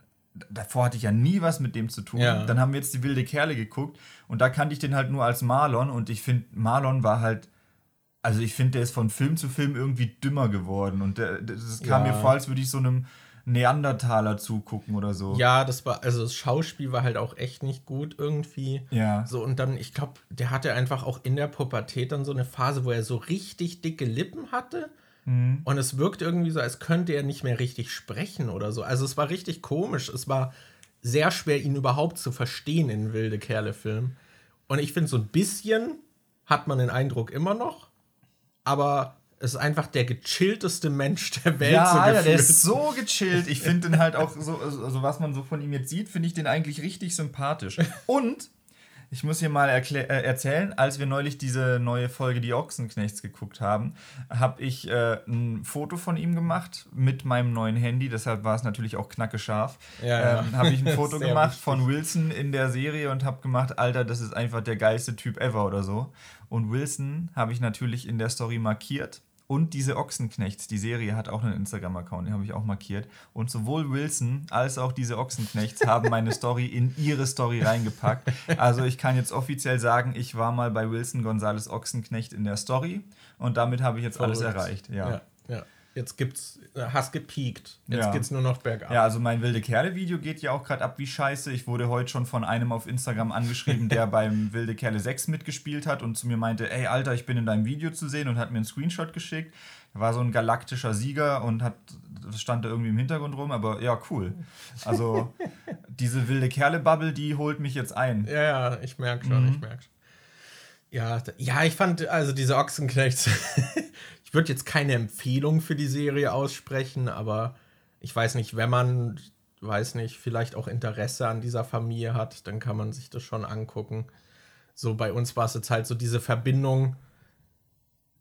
davor hatte ich ja nie was mit dem zu tun. Ja. Dann haben wir jetzt die wilde Kerle geguckt und da kannte ich den halt nur als Marlon und ich finde, Marlon war halt, also ich finde, der ist von Film zu Film irgendwie dümmer geworden und der, das kam ja. mir vor, als würde ich so einem Neandertaler zugucken oder so. Ja, das war, also das Schauspiel war halt auch echt nicht gut irgendwie. Ja. So, und dann, ich glaube, der hatte einfach auch in der Pubertät dann so eine Phase, wo er so richtig dicke Lippen hatte. Mhm. Und es wirkt irgendwie so, als könnte er nicht mehr richtig sprechen oder so. Also es war richtig komisch. Es war sehr schwer, ihn überhaupt zu verstehen in Wilde Kerle-Filmen. Und ich finde, so ein bisschen hat man den Eindruck immer noch, aber es ist einfach der gechillteste Mensch der Welt. Ja, so Alter, der ist so gechillt. Ich finde den halt auch so, also was man so von ihm jetzt sieht, finde ich den eigentlich richtig sympathisch. Und ich muss hier mal äh, erzählen, als wir neulich diese neue Folge Die Ochsenknechts geguckt haben, habe ich äh, ein Foto von ihm gemacht mit meinem neuen Handy, deshalb war es natürlich auch knacke scharf. Ja, ähm, habe ich ein Foto gemacht wichtig. von Wilson in der Serie und habe gemacht, Alter, das ist einfach der geilste Typ ever oder so. Und Wilson habe ich natürlich in der Story markiert und diese Ochsenknechts, die Serie hat auch einen Instagram-Account, den habe ich auch markiert. Und sowohl Wilson als auch diese Ochsenknechts haben meine Story in ihre Story reingepackt. Also ich kann jetzt offiziell sagen, ich war mal bei Wilson Gonzales Ochsenknecht in der Story und damit habe ich jetzt Verrückt. alles erreicht. Ja. ja, ja. Jetzt gibt's, hast gepiekt. Jetzt Ja. geht's nur noch bergab. Ja, also mein wilde Kerle-Video geht ja auch gerade ab wie scheiße. Ich wurde heute schon von einem auf Instagram angeschrieben, der beim Wilde Kerle 6 mitgespielt hat und zu mir meinte, ey Alter, ich bin in deinem Video zu sehen und hat mir einen Screenshot geschickt. War so ein galaktischer Sieger und hat, stand da irgendwie im Hintergrund rum, aber ja, cool. Also diese wilde Kerle-Bubble, die holt mich jetzt ein. Ja, ja, ich merke schon, Mhm. ich merke. Ja, d- ja, ich fand also diese Ochsenknechts. ich würde jetzt keine Empfehlung für die Serie aussprechen, aber ich weiß nicht, wenn man, weiß nicht, vielleicht auch Interesse an dieser Familie hat, dann kann man sich das schon angucken. So bei uns war es jetzt halt so diese Verbindung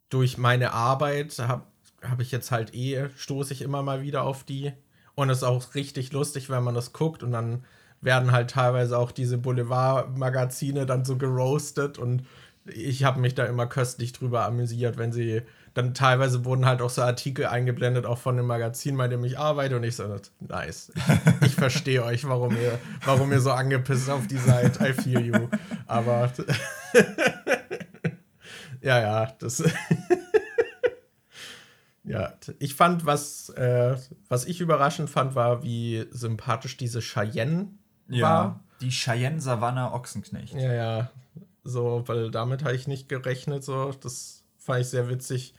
durch meine Arbeit, habe hab ich jetzt halt eh, stoße ich immer mal wieder auf die. Und es ist auch richtig lustig, wenn man das guckt und dann werden halt teilweise auch diese Boulevard-Magazine dann so geroastet und ich habe mich da immer köstlich drüber amüsiert, wenn sie dann teilweise wurden halt auch so Artikel eingeblendet, auch von dem Magazin, bei dem ich arbeite und ich so, nice, ich, ich verstehe euch, warum ihr, warum ihr so angepisst auf die seid, I feel you, aber ja, ja, das Ja, ich fand, was, äh, was ich überraschend fand, war, wie sympathisch diese Cheyenne war. die Cheyenne Savannah Ochsenknecht. Ja, ja. So, weil damit habe ich nicht gerechnet. So, das fand ich sehr witzig,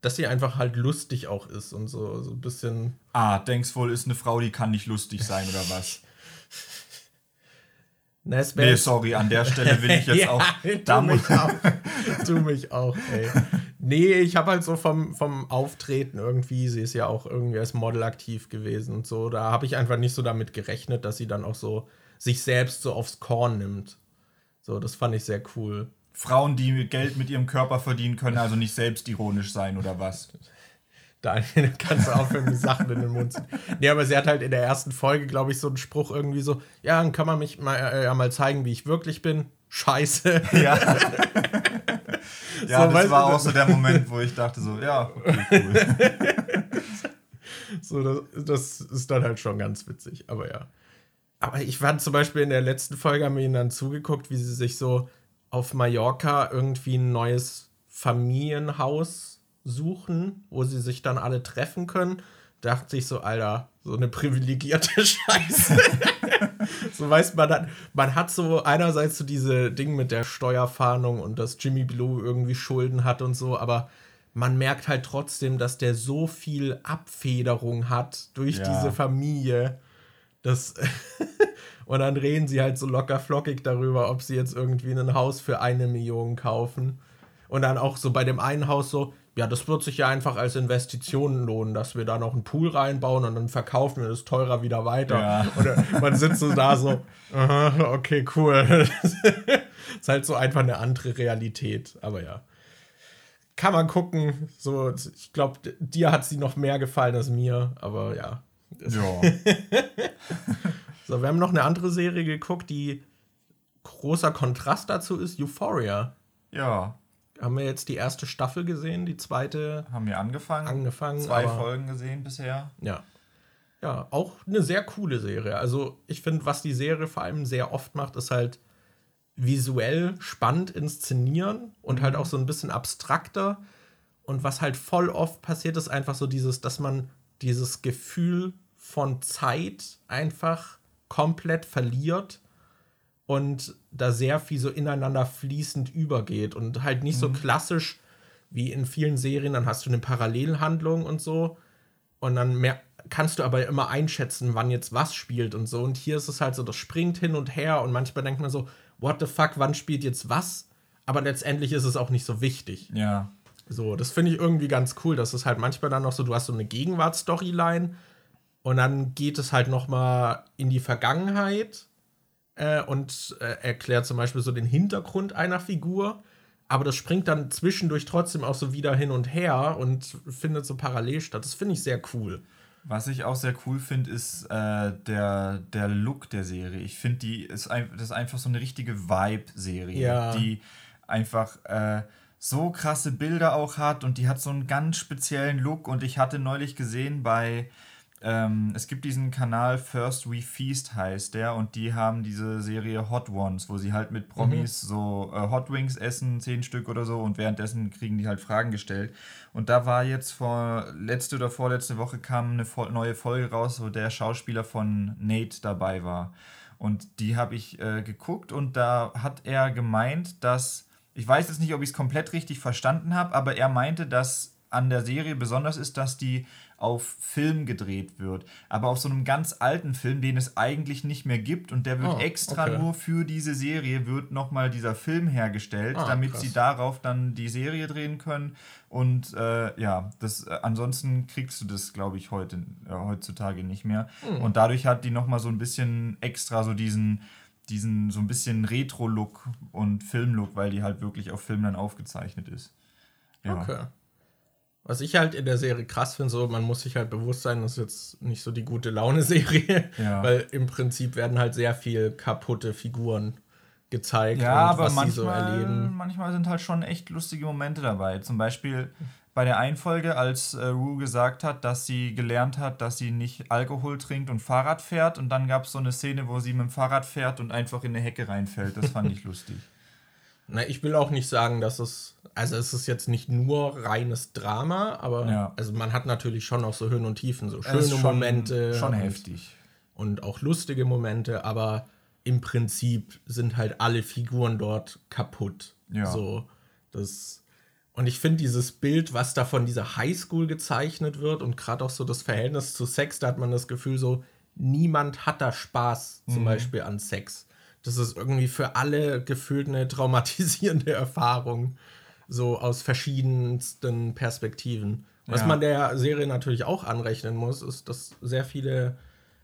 dass sie einfach halt lustig auch ist und so, so ein bisschen. Ah, denkst wohl, ist eine Frau, die kann nicht lustig sein oder was? Na, Nee, sorry, an der Stelle will ich jetzt ja, auch. tu Da muss, mich auch. tu mich auch, ey. Nee, ich habe halt so vom, vom Auftreten irgendwie, sie ist ja auch irgendwie als Model aktiv gewesen und so, da habe ich einfach nicht so damit gerechnet, dass sie dann auch so sich selbst so aufs Korn nimmt. So, das fand ich sehr cool. Frauen, die Geld mit ihrem Körper verdienen, können also nicht selbstironisch sein oder was? Daniel, kannst du aufhören, die Sachen in den Mund zu. Nee, aber sie hat halt in der ersten Folge, glaube ich, so einen Spruch irgendwie so: Ja, dann kann man mich mal, äh, mal zeigen, wie ich wirklich bin. Scheiße. Ja. ja, So, das war auch so der Moment, wo ich dachte so, ja, okay, cool. So, das, das ist dann halt schon ganz witzig, aber ja. Aber ich fand zum Beispiel in der letzten Folge, haben wir ihnen dann zugeguckt, wie sie sich so auf Mallorca irgendwie ein neues Familienhaus suchen, wo sie sich dann alle treffen können. Dachte ich so, Alter, so eine privilegierte Scheiße. so weiß man dann, man hat so einerseits so diese Ding mit der Steuerfahndung und dass Jimmy Blue irgendwie Schulden hat und so, aber man merkt halt trotzdem, dass der so viel Abfederung hat durch Ja. diese Familie. Das und dann reden sie halt so locker flockig darüber, ob sie jetzt irgendwie ein Haus für eine Million kaufen. Und dann auch so bei dem einen Haus so, ja, das wird sich ja einfach als Investition lohnen, dass wir da noch einen Pool reinbauen und dann verkaufen wir das teurer wieder weiter. Ja. Und dann- man sitzt so da so, aha, okay, cool. ist halt so einfach eine andere Realität, aber ja. Kann man gucken. So, ich glaube, dir hat sie noch mehr gefallen als mir, aber ja. Ja. So, wir haben noch eine andere Serie geguckt, die großer Kontrast dazu ist, Euphoria. ja, Haben wir jetzt die erste Staffel gesehen, die zweite haben wir angefangen. angefangen. Zwei Folgen gesehen bisher. Ja. Ja, auch eine sehr coole Serie. Also, ich finde, was die Serie vor allem sehr oft macht, ist halt visuell spannend inszenieren und halt auch so ein bisschen abstrakter. Und was halt voll oft passiert, ist einfach so dieses, dass man dieses Gefühl von Zeit einfach komplett verliert und da sehr viel so ineinander fließend übergeht und halt nicht so klassisch wie in vielen Serien, dann hast du eine Parallelhandlung und so und dann mehr, kannst du aber immer einschätzen, wann jetzt was spielt und so. Und hier ist es halt so, das springt hin und her und manchmal denkt man so, what the fuck, wann spielt jetzt was? Aber letztendlich ist es auch nicht so wichtig. Ja. So, das finde ich irgendwie ganz cool, dass es halt manchmal dann noch so, du hast so eine Gegenwartsstoryline und dann geht es halt noch mal in die Vergangenheit äh, und äh, erklärt zum Beispiel so den Hintergrund einer Figur. Aber das springt dann zwischendurch trotzdem auch so wieder hin und her und findet so parallel statt. Das finde ich sehr cool. Was ich auch sehr cool finde, ist äh, der, der Look der Serie. Ich finde, die ist, ein, das ist einfach so eine richtige Vibe-Serie, Ja. die einfach äh, so krasse Bilder auch hat und die hat so einen ganz speziellen Look. Und ich hatte neulich gesehen bei ähm, es gibt diesen Kanal First We Feast heißt der und die haben diese Serie Hot Ones, wo sie halt mit Promis Mhm. so äh, Hot Wings essen, zehn Stück oder so und währenddessen kriegen die halt Fragen gestellt. Und da war jetzt vor letzte oder vorletzte Woche kam eine neue Folge raus, wo der Schauspieler von Nate dabei war. Und die habe ich äh, geguckt und da hat er gemeint, dass, ich weiß jetzt nicht, ob ich es komplett richtig verstanden habe, aber er meinte, dass an der Serie besonders ist, dass die auf Film gedreht wird. Aber auf so einem ganz alten Film, den es eigentlich nicht mehr gibt und der wird Oh, extra okay. nur für diese Serie, wird nochmal dieser Film hergestellt, Ah, damit krass. sie darauf dann die Serie drehen können. Und äh, ja, das, äh, ansonsten kriegst du das, glaube ich, heute, äh, heutzutage nicht mehr. Hm. Und dadurch hat die nochmal so ein bisschen extra so diesen, diesen so ein bisschen Retro-Look und Film-Look, weil die halt wirklich auf Film dann aufgezeichnet ist. Ja. Okay. Was ich halt in der Serie krass finde, so, man muss sich halt bewusst sein, das ist jetzt nicht so die gute Laune-Serie, Ja. weil im Prinzip werden halt sehr viel kaputte Figuren gezeigt Ja, und aber was sie manchmal, so erleben. manchmal sind halt schon echt lustige Momente dabei. Zum Beispiel bei der Einfolge, als äh, Rue gesagt hat, dass sie gelernt hat, dass sie nicht Alkohol trinkt und Fahrrad fährt. Und dann gab es so eine Szene, wo sie mit dem Fahrrad fährt und einfach in eine Hecke reinfällt. Das fand ich lustig. Na, ich will auch nicht sagen, dass es, also es ist jetzt nicht nur reines Drama, aber Ja. also man hat natürlich schon auch so Höhen und Tiefen, so schöne schon, Momente. Schon und, heftig. Und auch lustige Momente, aber im Prinzip sind halt alle Figuren dort kaputt. Ja. So, das. Und ich finde dieses Bild, was da von dieser Highschool gezeichnet wird und gerade auch so das Verhältnis zu Sex, da hat man das Gefühl so, niemand hat da Spaß zum Beispiel an Sex. Das ist irgendwie für alle gefühlt eine traumatisierende Erfahrung, so aus verschiedensten Perspektiven. Was Ja. man der Serie natürlich auch anrechnen muss, ist, dass sehr viele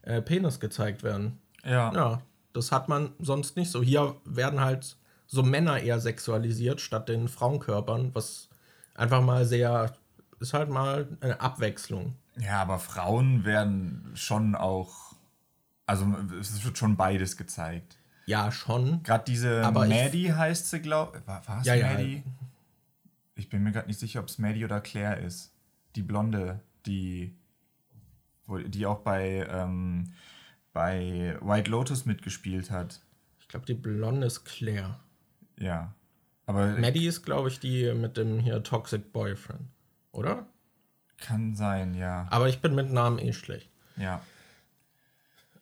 äh, Penis gezeigt werden. Ja. Ja, das hat man sonst nicht so. Hier werden halt so Männer eher sexualisiert statt den Frauenkörpern, was einfach mal sehr, ist halt mal eine Abwechslung. Ja, aber Frauen werden schon auch. Also es wird schon beides gezeigt. Ja, schon. Gerade diese Aber Maddie heißt sie, glaube ich. War, war es Ja, ja. Maddie? Ich bin mir gerade nicht sicher, ob es Maddie oder Claire ist. Die Blonde, die, die auch bei, ähm, bei White Lotus mitgespielt hat. Ich glaube, die Blonde ist Claire. Ja. Aber Maddie ist, glaube ich, die mit dem hier Toxic Boyfriend, oder? kann sein, ja. Aber ich bin mit Namen eh schlecht. Ja.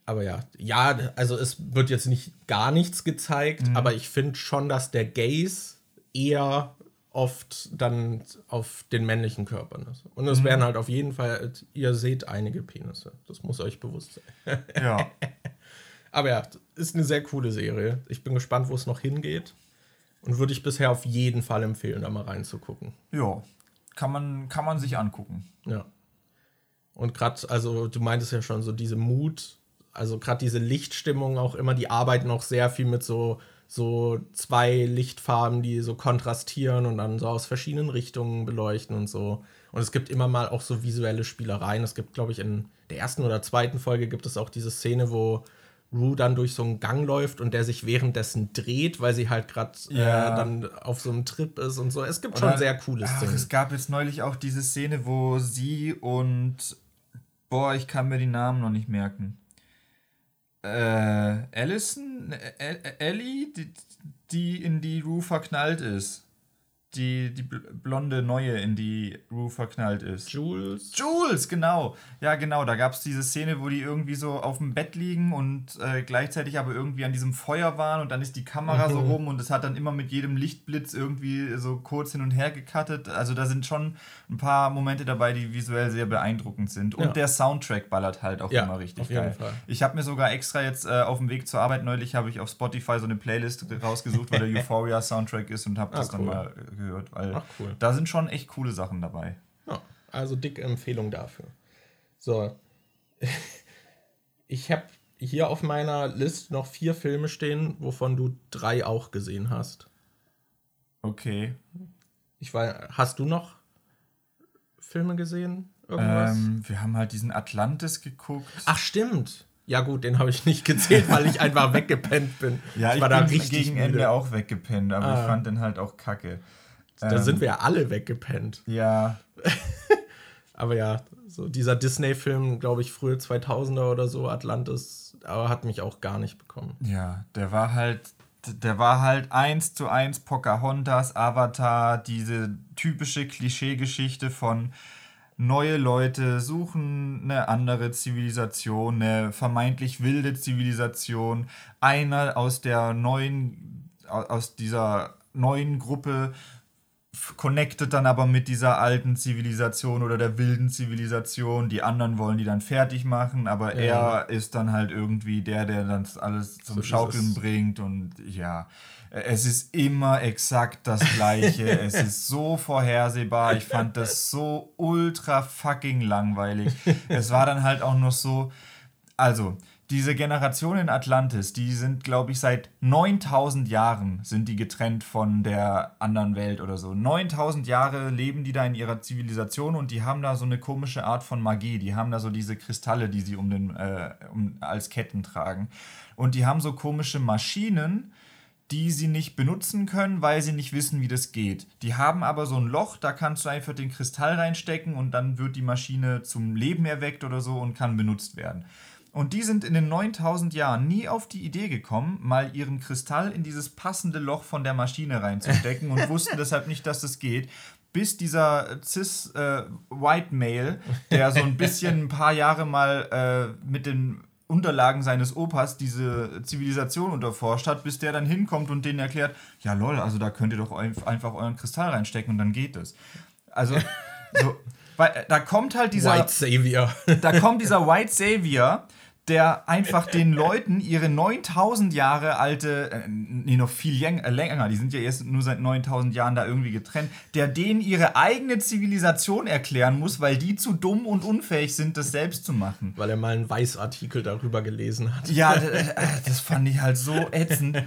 Aber ja, ja, also es wird jetzt nicht gar nichts gezeigt, Mhm. aber ich finde schon, dass der Gaze eher oft dann auf den männlichen Körpern ist. Und Mhm. es werden halt auf jeden Fall, ihr seht einige Penisse. Das muss euch bewusst sein. Ja. Aber ja, ist eine sehr coole Serie. Ich bin gespannt, wo es noch hingeht. Und würde ich bisher auf jeden Fall empfehlen, da mal reinzugucken. ja. Kann man, kann man sich angucken. Ja. Und gerade, also du meintest ja schon so diese Mut, also gerade diese Lichtstimmung auch immer, die arbeiten auch sehr viel mit so, so zwei Lichtfarben, die so kontrastieren und dann so aus verschiedenen Richtungen beleuchten und so. Und es gibt immer mal auch so visuelle Spielereien. Es gibt, glaube ich, in der ersten oder zweiten Folge gibt es auch diese Szene, wo Rue dann durch so einen Gang läuft und der sich währenddessen dreht, weil sie halt gerade Ja. äh, dann auf so einem Trip ist und so. Es gibt schon Oder- sehr coole Ach, Szenen. Es gab jetzt neulich auch diese Szene, wo sie und. Boah, ich kann mir die Namen noch nicht merken. Äh, Allison? Ä- Ä- Ellie, die, die in die Rue verknallt ist. Die, die bl- blonde Neue, in die Rue verknallt ist. Jules. Jules, genau. Ja, genau. Da gab es diese Szene, wo die irgendwie so auf dem Bett liegen und äh, gleichzeitig aber irgendwie an diesem Feuer waren und dann ist die Kamera so rum und es hat dann immer mit jedem Lichtblitz irgendwie so kurz hin und her gecuttet. Also da sind schon ein paar Momente dabei, die visuell sehr beeindruckend sind. Und Ja. der Soundtrack ballert halt auch Ja, immer richtig auf jeden geil. Fall. Ich habe mir sogar extra jetzt äh, auf dem Weg zur Arbeit neulich habe ich auf Spotify so eine Playlist rausgesucht, wo der Euphoria Soundtrack ist und habe das Ah, dann cool. mal äh, gehört, weil Ach, cool. da sind schon echt coole Sachen dabei. Ja, also dicke Empfehlung dafür. So. Ich habe hier auf meiner List noch vier Filme stehen, wovon du drei auch gesehen hast. Okay. Ich weiß, hast du noch Filme gesehen? Irgendwas? Ähm, wir haben halt diesen Atlantis geguckt. Ach, stimmt. Ja, gut, den habe ich nicht gezählt, weil ich einfach weggepennt bin. ja, ich, war da richtig gegen müde. Ende auch weggepennt, aber Ah. ich fand den halt auch kacke. Da Ähm, sind wir ja alle weggepennt. Ja. Aber ja, so dieser Disney-Film, glaube ich, frühe 2000er oder so, Atlantis, aber hat mich auch gar nicht bekommen. Ja, der war halt, der war halt eins zu eins Pocahontas, Avatar, diese typische Klischeegeschichte von neue Leute suchen eine andere Zivilisation, eine vermeintlich wilde Zivilisation. Einer aus der neuen, aus dieser neuen Gruppe connectet dann aber mit dieser alten Zivilisation oder der wilden Zivilisation. Die anderen wollen die dann fertig machen, aber ja. er ist dann halt irgendwie der, der dann alles zum so Schaukeln bringt und ja. Es ist immer exakt das Gleiche. es ist so vorhersehbar. Ich fand das so ultra fucking langweilig. Es war dann halt auch noch so. Also, diese Generation in Atlantis, die sind, glaube ich, seit 9000 Jahren sind die getrennt von der anderen Welt oder so. 9000 Jahre leben die da in ihrer Zivilisation und die haben da so eine komische Art von Magie. Die haben da so diese Kristalle, die sie um den, äh, um, als Ketten tragen. Und die haben so komische Maschinen, die sie nicht benutzen können, weil sie nicht wissen, wie das geht. Die haben aber so ein Loch, da kannst du einfach den Kristall reinstecken und dann wird die Maschine zum Leben erweckt oder so und kann benutzt werden. Und die sind in den 9000 Jahren nie auf die Idee gekommen, mal ihren Kristall in dieses passende Loch von der Maschine reinzustecken und wussten deshalb nicht, dass das geht. Bis dieser cis-white äh, der so ein bisschen ein paar Jahre mal äh, mit den Unterlagen seines Opas diese Zivilisation unterforscht hat, bis der dann hinkommt und denen erklärt, ja lol, also da könnt ihr doch einfach euren Kristall reinstecken und dann geht es. Also, so, weil, da kommt halt dieser... White Savior. Da kommt dieser White Savior, der einfach den Leuten ihre 9000 Jahre alte, äh, nee, noch viel äh, länger, die sind ja erst nur seit 9000 Jahren da irgendwie getrennt, der denen ihre eigene Zivilisation erklären muss, weil die zu dumm und unfähig sind, das selbst zu machen. Weil er mal einen Weißartikel darüber gelesen hat. Ja, äh, das fand ich halt so ätzend.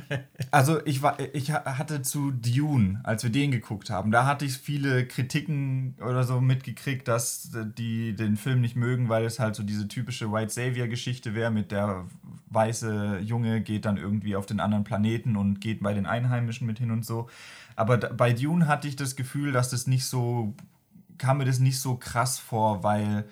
Also ich, war, ich hatte zu Dune, als wir den geguckt haben, da hatte ich viele Kritiken oder so mitgekriegt, dass die den Film nicht mögen, weil es halt so diese typische White Savior-Geschichte Wäre mit der weiße Junge geht dann irgendwie auf den anderen Planeten und geht bei den Einheimischen mit hin und so. Aber bei Dune hatte ich das Gefühl, dass das nicht so, kam mir das nicht so krass vor, weil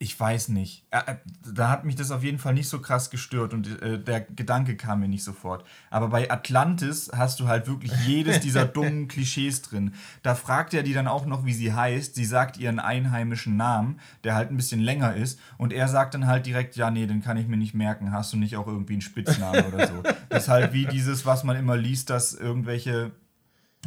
ich weiß nicht. Da hat mich das auf jeden Fall nicht so krass gestört und äh, der Gedanke kam mir nicht sofort. Aber bei Atlantis hast du halt wirklich jedes dieser dummen Klischees drin. Da fragt er die dann auch noch, wie sie heißt. Sie sagt ihren einheimischen Namen, der halt ein bisschen länger ist. Und er sagt dann halt direkt, ja, nee, den kann ich mir nicht merken. Hast du nicht auch irgendwie einen Spitznamen oder so? Das ist halt wie dieses, was man immer liest, dass irgendwelche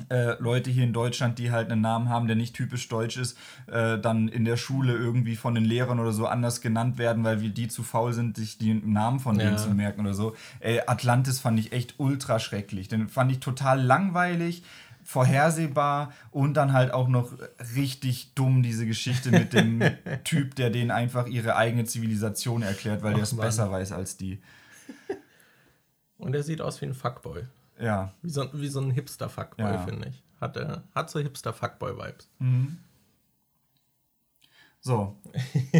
äh, Leute hier in Deutschland, die halt einen Namen haben, der nicht typisch deutsch ist, äh, dann in der Schule irgendwie von den Lehrern oder so anders genannt werden, weil wir die zu faul sind, sich den Namen von ja. denen zu merken oder so. Ey, Atlantis fand ich echt ultra schrecklich. Den fand ich total langweilig vorhersehbar und dann halt auch noch richtig dumm, diese Geschichte mit dem Typ, der denen einfach ihre eigene Zivilisation erklärt, weil der es besser weiß als die. Und er sieht aus wie ein Fuckboy. Ja. Wie so, wie so ein Hipster-Fuckboy, ja. finde ich. Hat, äh, hat so Hipster-Fuckboy-Vibes. Mhm. So.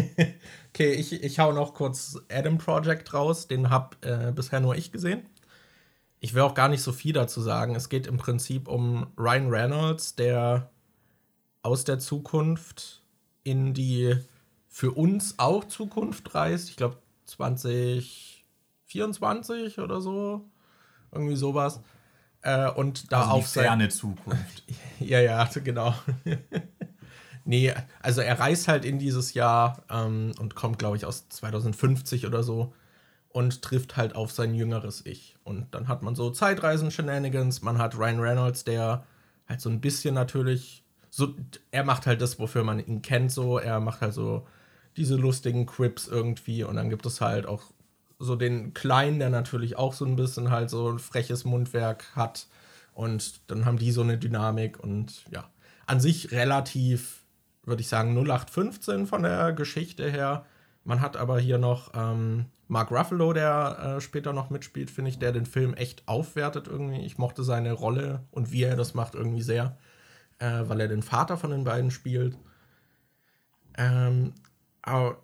okay, ich, ich hau noch kurz Adam Project raus. Den hab äh, bisher nur ich gesehen. Ich will auch gar nicht so viel dazu sagen. Es geht im Prinzip um Ryan Reynolds, der aus der Zukunft in die für uns auch Zukunft reist. Ich glaube 2024 oder so. Irgendwie sowas. Äh, und da also auf seine Zukunft. ja, ja, genau. nee, also er reist halt in dieses Jahr ähm, und kommt, glaube ich, aus 2050 oder so und trifft halt auf sein jüngeres Ich. Und dann hat man so Zeitreisen-Shenanigans, man hat Ryan Reynolds, der halt so ein bisschen natürlich, so, er macht halt das, wofür man ihn kennt, so, er macht halt so diese lustigen Quips irgendwie und dann gibt es halt auch so den Kleinen, der natürlich auch so ein bisschen halt so ein freches Mundwerk hat. Und dann haben die so eine Dynamik und ja, an sich relativ, würde ich sagen, 0815 von der Geschichte her. Man hat aber hier noch ähm, Mark Ruffalo, der äh, später noch mitspielt, finde ich, der den Film echt aufwertet irgendwie. Ich mochte seine Rolle und wie er das macht irgendwie sehr, äh, weil er den Vater von den beiden spielt. Ähm, aber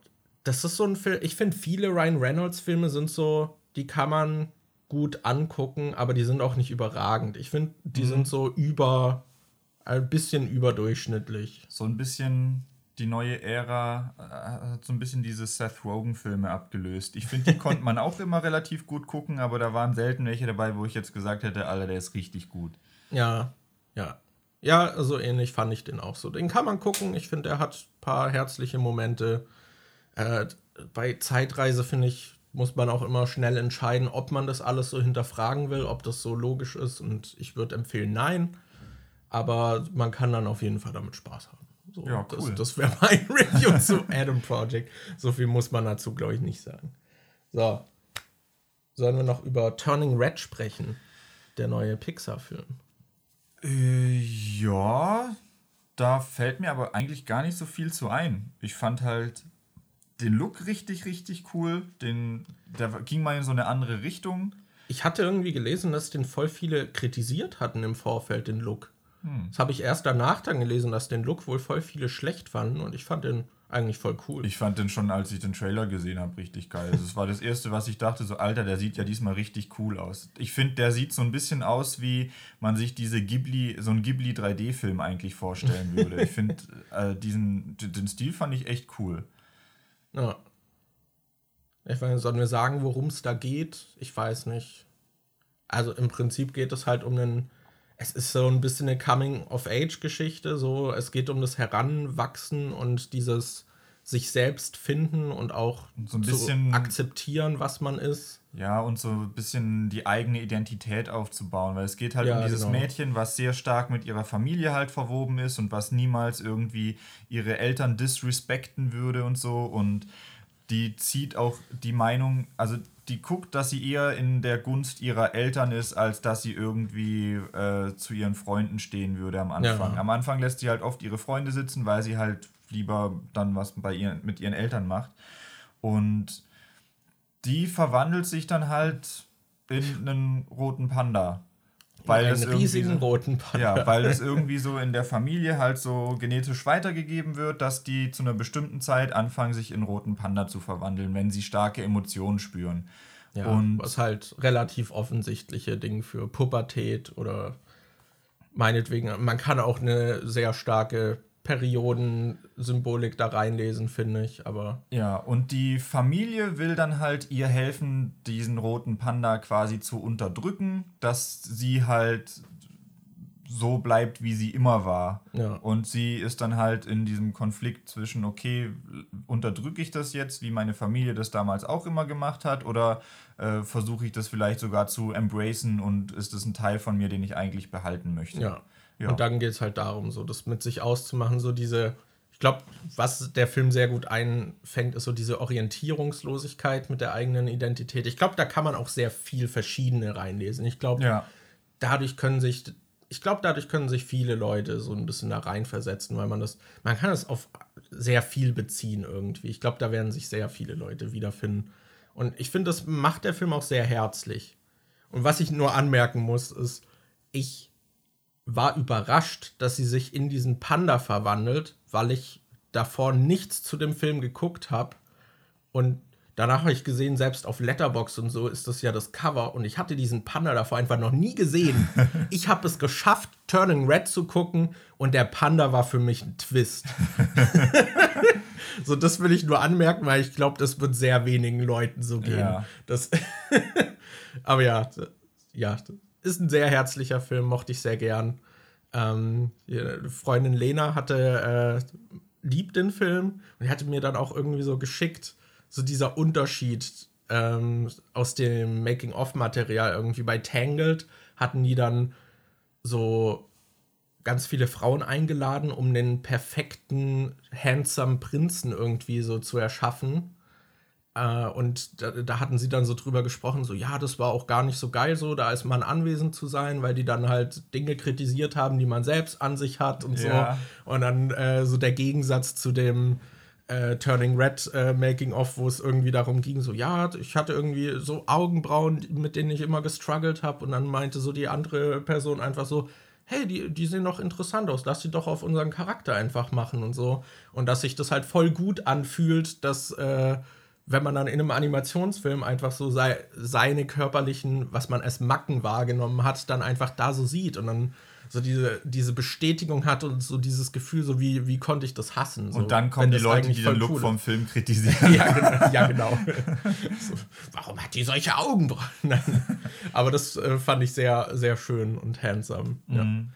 das ist so ein Film, ich finde, viele Ryan Reynolds-Filme sind so, die kann man gut angucken, aber die sind auch nicht überragend. Ich finde, die mhm. sind so über ein bisschen überdurchschnittlich. So ein bisschen die neue Ära äh, hat so ein bisschen diese Seth Rogen-Filme abgelöst. Ich finde, die konnte man auch immer relativ gut gucken, aber da waren selten welche dabei, wo ich jetzt gesagt hätte, Alter, der ist richtig gut. Ja, ja. Ja, so ähnlich fand ich den auch so. Den kann man gucken. Ich finde, er hat ein paar herzliche Momente. Äh, bei Zeitreise, finde ich, muss man auch immer schnell entscheiden, ob man das alles so hinterfragen will, ob das so logisch ist. Und ich würde empfehlen, nein. Aber man kann dann auf jeden Fall damit Spaß haben. So, ja, cool. Das, das wäre mein Review zu Adam Project. So viel muss man dazu, glaube ich, nicht sagen. So. Sollen wir noch über Turning Red sprechen? Der neue Pixar-Film. Äh, ja, da fällt mir aber eigentlich gar nicht so viel zu ein. Ich fand halt den Look richtig, richtig cool. Den, der ging mal in so eine andere Richtung. Ich hatte irgendwie gelesen, dass den voll viele kritisiert hatten im Vorfeld, den Look. Hm. Das habe ich erst danach dann gelesen, dass den Look wohl voll viele schlecht fanden und ich fand den eigentlich voll cool. Ich fand den schon, als ich den Trailer gesehen habe, richtig geil. Das war das erste, was ich dachte, so Alter, der sieht ja diesmal richtig cool aus. Ich finde, der sieht so ein bisschen aus, wie man sich diese Ghibli, so einen Ghibli 3D-Film eigentlich vorstellen würde. ich finde, äh, diesen, den Stil fand ich echt cool. Ja. Ich weiß, sollen wir sagen, worum es da geht? Ich weiß nicht. Also im Prinzip geht es halt um einen. Es ist so ein bisschen eine Coming-of-Age-Geschichte. So, es geht um das Heranwachsen und dieses sich selbst finden und auch so ein bisschen akzeptieren, was man ist. Ja, und so ein bisschen die eigene Identität aufzubauen, weil es geht halt ja, um dieses genau. Mädchen, was sehr stark mit ihrer Familie halt verwoben ist und was niemals irgendwie ihre Eltern disrespekten würde und so und die zieht auch die Meinung, also die guckt, dass sie eher in der Gunst ihrer Eltern ist, als dass sie irgendwie äh, zu ihren Freunden stehen würde am Anfang. Ja. Am Anfang lässt sie halt oft ihre Freunde sitzen, weil sie halt lieber dann was bei ihr, mit ihren Eltern macht. Und die verwandelt sich dann halt in einen roten Panda. Weil einen riesigen roten Panda. Ja, weil es irgendwie so in der Familie halt so genetisch weitergegeben wird, dass die zu einer bestimmten Zeit anfangen, sich in roten Panda zu verwandeln, wenn sie starke Emotionen spüren. Ja, und was halt relativ offensichtliche Dinge für Pubertät oder meinetwegen, man kann auch eine sehr starke Periodensymbolik da reinlesen, finde ich, aber. Ja, und die Familie will dann halt ihr helfen, diesen roten Panda quasi zu unterdrücken, dass sie halt so bleibt, wie sie immer war. Ja. Und sie ist dann halt in diesem Konflikt zwischen, okay, unterdrücke ich das jetzt, wie meine Familie das damals auch immer gemacht hat, oder äh, versuche ich das vielleicht sogar zu embracen und ist das ein Teil von mir, den ich eigentlich behalten möchte. Ja. Ja. Und dann geht es halt darum, so das mit sich auszumachen, so diese, ich glaube, was der Film sehr gut einfängt, ist so diese Orientierungslosigkeit mit der eigenen Identität. Ich glaube, da kann man auch sehr viel Verschiedene reinlesen. Ich glaube, ja. dadurch können sich, ich glaube, dadurch können sich viele Leute so ein bisschen da reinversetzen, weil man das, man kann es auf sehr viel beziehen irgendwie. Ich glaube, da werden sich sehr viele Leute wiederfinden. Und ich finde, das macht der Film auch sehr herzlich. Und was ich nur anmerken muss, ist, ich war überrascht, dass sie sich in diesen Panda verwandelt, weil ich davor nichts zu dem Film geguckt habe. Und danach habe ich gesehen, selbst auf Letterbox und so ist das ja das Cover. Und ich hatte diesen Panda davor einfach noch nie gesehen. ich habe es geschafft, Turning Red zu gucken. Und der Panda war für mich ein Twist. so, das will ich nur anmerken, weil ich glaube, das wird sehr wenigen Leuten so gehen. Ja. Das Aber ja, ja, ist ein sehr herzlicher Film, mochte ich sehr gern. Ähm, Freundin Lena hatte äh, liebt den Film und die hatte mir dann auch irgendwie so geschickt, so dieser Unterschied ähm, aus dem Making-of-Material irgendwie bei Tangled hatten die dann so ganz viele Frauen eingeladen, um den perfekten, handsome Prinzen irgendwie so zu erschaffen. Äh, und da, da, hatten sie dann so drüber gesprochen, so ja, das war auch gar nicht so geil so, da ist man anwesend zu sein, weil die dann halt Dinge kritisiert haben, die man selbst an sich hat und ja. so. Und dann äh, so der Gegensatz zu dem äh, Turning Red äh, Making of, wo es irgendwie darum ging, so ja, ich hatte irgendwie so Augenbrauen, mit denen ich immer gestruggelt habe. Und dann meinte so die andere Person einfach so, hey, die, die sehen doch interessant aus, lass die doch auf unseren Charakter einfach machen und so. Und dass sich das halt voll gut anfühlt, dass äh, wenn man dann in einem Animationsfilm einfach so sei, seine körperlichen, was man als Macken wahrgenommen hat, dann einfach da so sieht und dann so diese, diese Bestätigung hat und so dieses Gefühl, so wie, wie konnte ich das hassen. So, und dann kommen die Leute, die den Look cool vom Film kritisieren. ja, genau. Ja, genau. so, warum hat die solche Augenbrauen? Aber das äh, fand ich sehr, sehr schön und handsome. Ja. Mhm.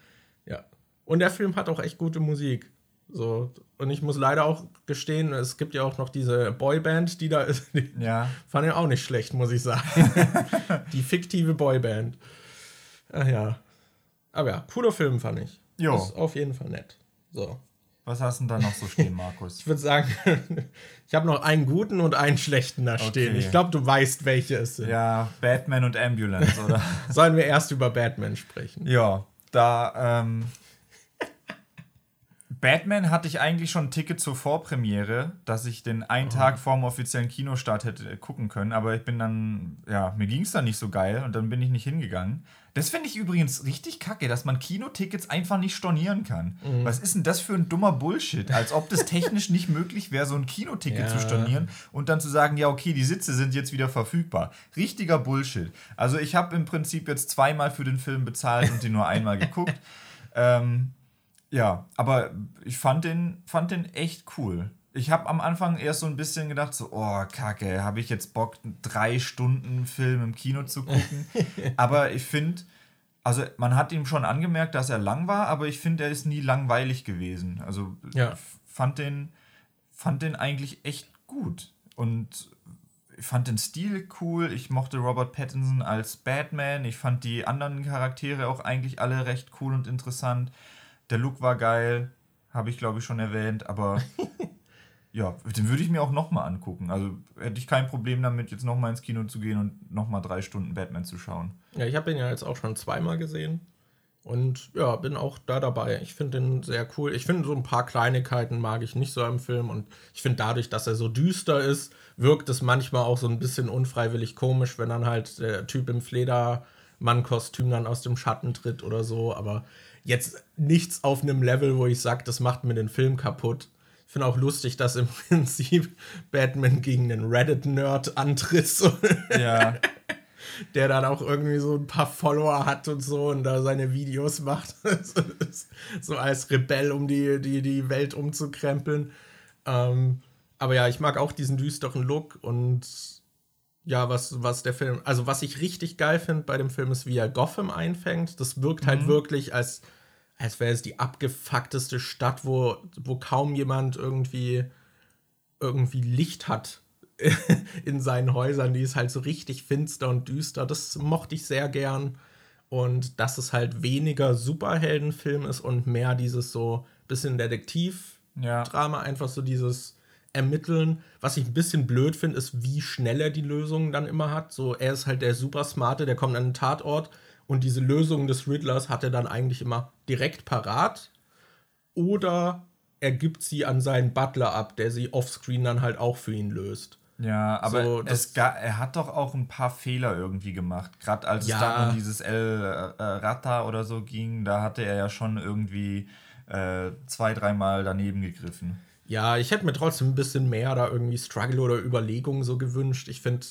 ja. Und der Film hat auch echt gute Musik. So, und ich muss leider auch gestehen, es gibt ja auch noch diese Boyband, die da ist. Die ja. Fand ich auch nicht schlecht, muss ich sagen. die fiktive Boyband. Ach ja. Aber ja, cooler Film fand ich. Jo. Ist auf jeden Fall nett. So. Was hast du denn da noch so stehen, Markus? ich würde sagen, ich habe noch einen guten und einen schlechten da stehen. Okay. Ich glaube, du weißt, welche es sind. Ja, Batman und Ambulance, oder? Sollen wir erst über Batman sprechen? Ja, da ähm, Batman hatte ich eigentlich schon ein Ticket zur Vorpremiere, dass ich den einen oh. Tag vor dem offiziellen Kinostart hätte gucken können, aber ich bin dann, ja, mir ging es dann nicht so geil und dann bin ich nicht hingegangen. Das finde ich übrigens richtig kacke, dass man Kinotickets einfach nicht stornieren kann. Mhm. Was ist denn das für ein dummer Bullshit? Als ob das technisch nicht möglich wäre, so ein Kinoticket ja. zu stornieren und dann zu sagen, ja, okay, die Sitze sind jetzt wieder verfügbar. Richtiger Bullshit. Also ich habe im Prinzip jetzt zweimal für den Film bezahlt und den nur einmal geguckt. Ähm, ja, aber ich fand den, fand den echt cool. Ich habe am Anfang erst so ein bisschen gedacht, so, oh, kacke, habe ich jetzt Bock, einen drei Stunden Film im Kino zu gucken. aber ich finde, also man hat ihm schon angemerkt, dass er lang war, aber ich finde, er ist nie langweilig gewesen. Also ja. fand den, fand den eigentlich echt gut. Und ich fand den Stil cool. Ich mochte Robert Pattinson als Batman. Ich fand die anderen Charaktere auch eigentlich alle recht cool und interessant. Der Look war geil, habe ich glaube ich schon erwähnt, aber ja, den würde ich mir auch nochmal angucken. Also hätte ich kein Problem damit, jetzt nochmal ins Kino zu gehen und nochmal drei Stunden Batman zu schauen. Ja, ich habe ihn ja jetzt auch schon zweimal gesehen. Und ja, bin auch da dabei. Ich finde den sehr cool. Ich finde so ein paar Kleinigkeiten mag ich nicht so im Film. Und ich finde dadurch, dass er so düster ist, wirkt es manchmal auch so ein bisschen unfreiwillig komisch, wenn dann halt der Typ im Fledermann-Kostüm dann aus dem Schatten tritt oder so. Aber jetzt nichts auf einem Level, wo ich sage, das macht mir den Film kaputt. Ich finde auch lustig, dass im Prinzip Batman gegen einen Reddit-Nerd antritt. Ja. Der dann auch irgendwie so ein paar Follower hat und so und da seine Videos macht. so als Rebell, um die, die, die Welt umzukrempeln. Ähm, aber ja, ich mag auch diesen düsteren Look und ja, was, was der Film, also was ich richtig geil finde bei dem Film ist, wie er Gotham einfängt. Das wirkt halt mhm. wirklich, als, als wäre es die abgefuckteste Stadt, wo, wo kaum jemand irgendwie, irgendwie Licht hat in seinen Häusern. Die ist halt so richtig finster und düster. Das mochte ich sehr gern. Und dass es halt weniger Superheldenfilm ist und mehr dieses so bisschen Detektiv-Drama, ja. einfach so dieses ermitteln. Was ich ein bisschen blöd finde, ist, wie schnell er die Lösungen dann immer hat. So, er ist halt der super smarte, der kommt an den Tatort und diese Lösung des Riddlers hat er dann eigentlich immer direkt parat. Oder er gibt sie an seinen Butler ab, der sie offscreen dann halt auch für ihn löst. Ja, aber so, es er hat doch auch ein paar Fehler irgendwie gemacht. Gerade als ja. es dann um dieses El äh, Rata oder so ging, da hatte er ja schon irgendwie äh, zwei, dreimal daneben gegriffen. Ja, ich hätte mir trotzdem ein bisschen mehr da irgendwie Struggle oder Überlegung so gewünscht. Ich finde,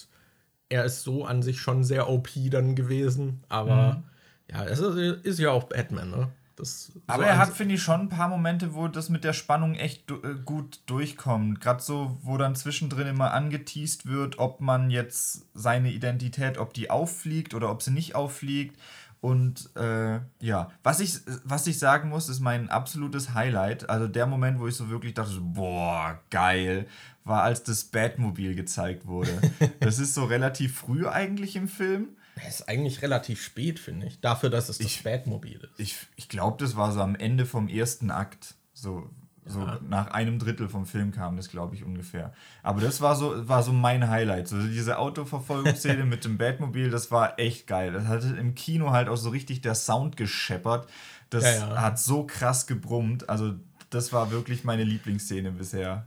er ist so an sich schon sehr OP dann gewesen. Aber mhm. ja, es ist, ist, ja auch Batman, ne? Das, aber so er hat, finde ich, schon ein paar Momente, wo das mit der Spannung echt du äh, gut durchkommt. Gerade so, wo dann zwischendrin immer angeteased wird, ob man jetzt seine Identität, ob die auffliegt oder ob sie nicht auffliegt. Und äh, ja, was ich, was ich sagen muss, ist mein absolutes Highlight. Also der Moment, wo ich so wirklich dachte, boah, geil, war, als das Batmobil gezeigt wurde. das ist so relativ früh eigentlich im Film. Das ist eigentlich relativ spät, finde ich. Dafür, dass es das ich, Batmobil ist. Ich, ich glaube, das war so am Ende vom ersten Akt. So, so nach einem Drittel vom Film kam das, glaube ich, ungefähr. Aber das war so, war so mein Highlight. So diese Autoverfolgungsszene mit dem Batmobil, das war echt geil. Das hatte im Kino halt auch so richtig der Sound gescheppert. Das ja, ja. hat so krass gebrummt. Also, das war wirklich meine Lieblingsszene bisher.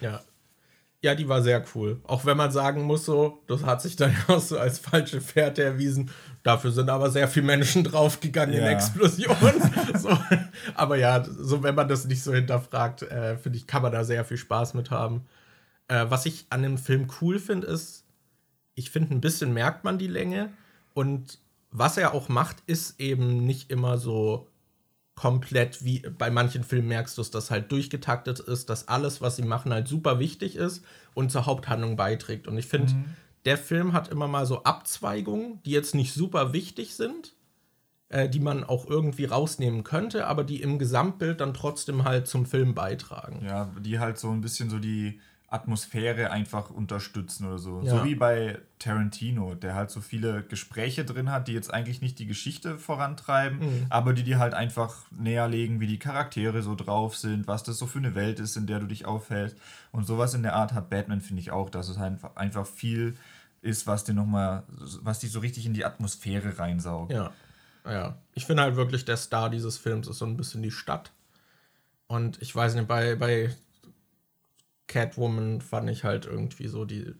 Ja. Ja, die war sehr cool. Auch wenn man sagen muss, so, das hat sich dann auch so als falsche Fährte erwiesen. Dafür sind aber sehr viele Menschen draufgegangen ja. in Explosionen. so. Aber ja, so wenn man das nicht so hinterfragt, äh, finde ich, kann man da sehr viel Spaß mit haben. Äh, was ich an dem Film cool finde, ist, ich finde, ein bisschen merkt man die Länge. Und was er auch macht, ist eben nicht immer so komplett wie bei manchen Filmen merkst du es, dass halt durchgetaktet ist, dass alles, was sie machen, halt super wichtig ist und zur Haupthandlung beiträgt. Und ich finde, mhm. der Film hat immer mal so Abzweigungen, die jetzt nicht super wichtig sind, äh, die man auch irgendwie rausnehmen könnte, aber die im Gesamtbild dann trotzdem halt zum Film beitragen. Ja, die halt so ein bisschen so die Atmosphäre einfach unterstützen oder so. Ja. So wie bei Tarantino, der halt so viele Gespräche drin hat, die jetzt eigentlich nicht die Geschichte vorantreiben, mhm. aber die dir halt einfach näherlegen, wie die Charaktere so drauf sind, was das so für eine Welt ist, in der du dich aufhältst. Und sowas in der Art hat Batman, finde ich auch, dass es halt einfach viel ist, was dir nochmal, was dich so richtig in die Atmosphäre reinsaugt. Ja. Ja. Ich finde halt wirklich, der Star dieses Films ist so ein bisschen die Stadt. Und ich weiß nicht, bei, bei Catwoman fand ich halt irgendwie so die,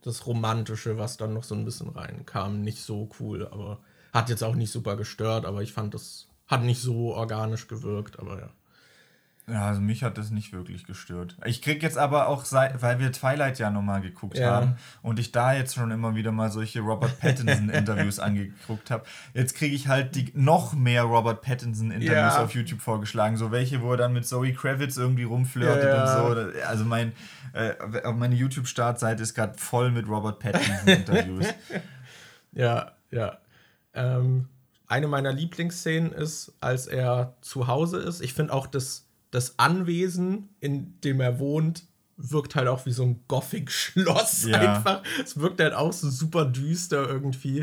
das Romantische, was dann noch so ein bisschen reinkam, nicht so cool, aber hat jetzt auch nicht super gestört, aber ich fand das hat nicht so organisch gewirkt, aber ja. Ja, also mich hat das nicht wirklich gestört. Ich krieg jetzt aber auch, weil wir Twilight ja nochmal geguckt ja. haben und ich da jetzt schon immer wieder mal solche Robert Pattinson-Interviews angeguckt habe, jetzt kriege ich halt die noch mehr Robert Pattinson-Interviews ja. auf YouTube vorgeschlagen. So welche, wo er dann mit Zoe Kravitz irgendwie rumflirtet ja, und so. Also mein, äh, meine YouTube-Startseite ist gerade voll mit Robert Pattinson-Interviews. ja, ja. Ähm, eine meiner Lieblingsszenen ist, als er zu Hause ist. Ich finde auch das das Anwesen, in dem er wohnt, wirkt halt auch wie so ein Gothic-Schloss ja. einfach. Es wirkt halt auch so super düster irgendwie.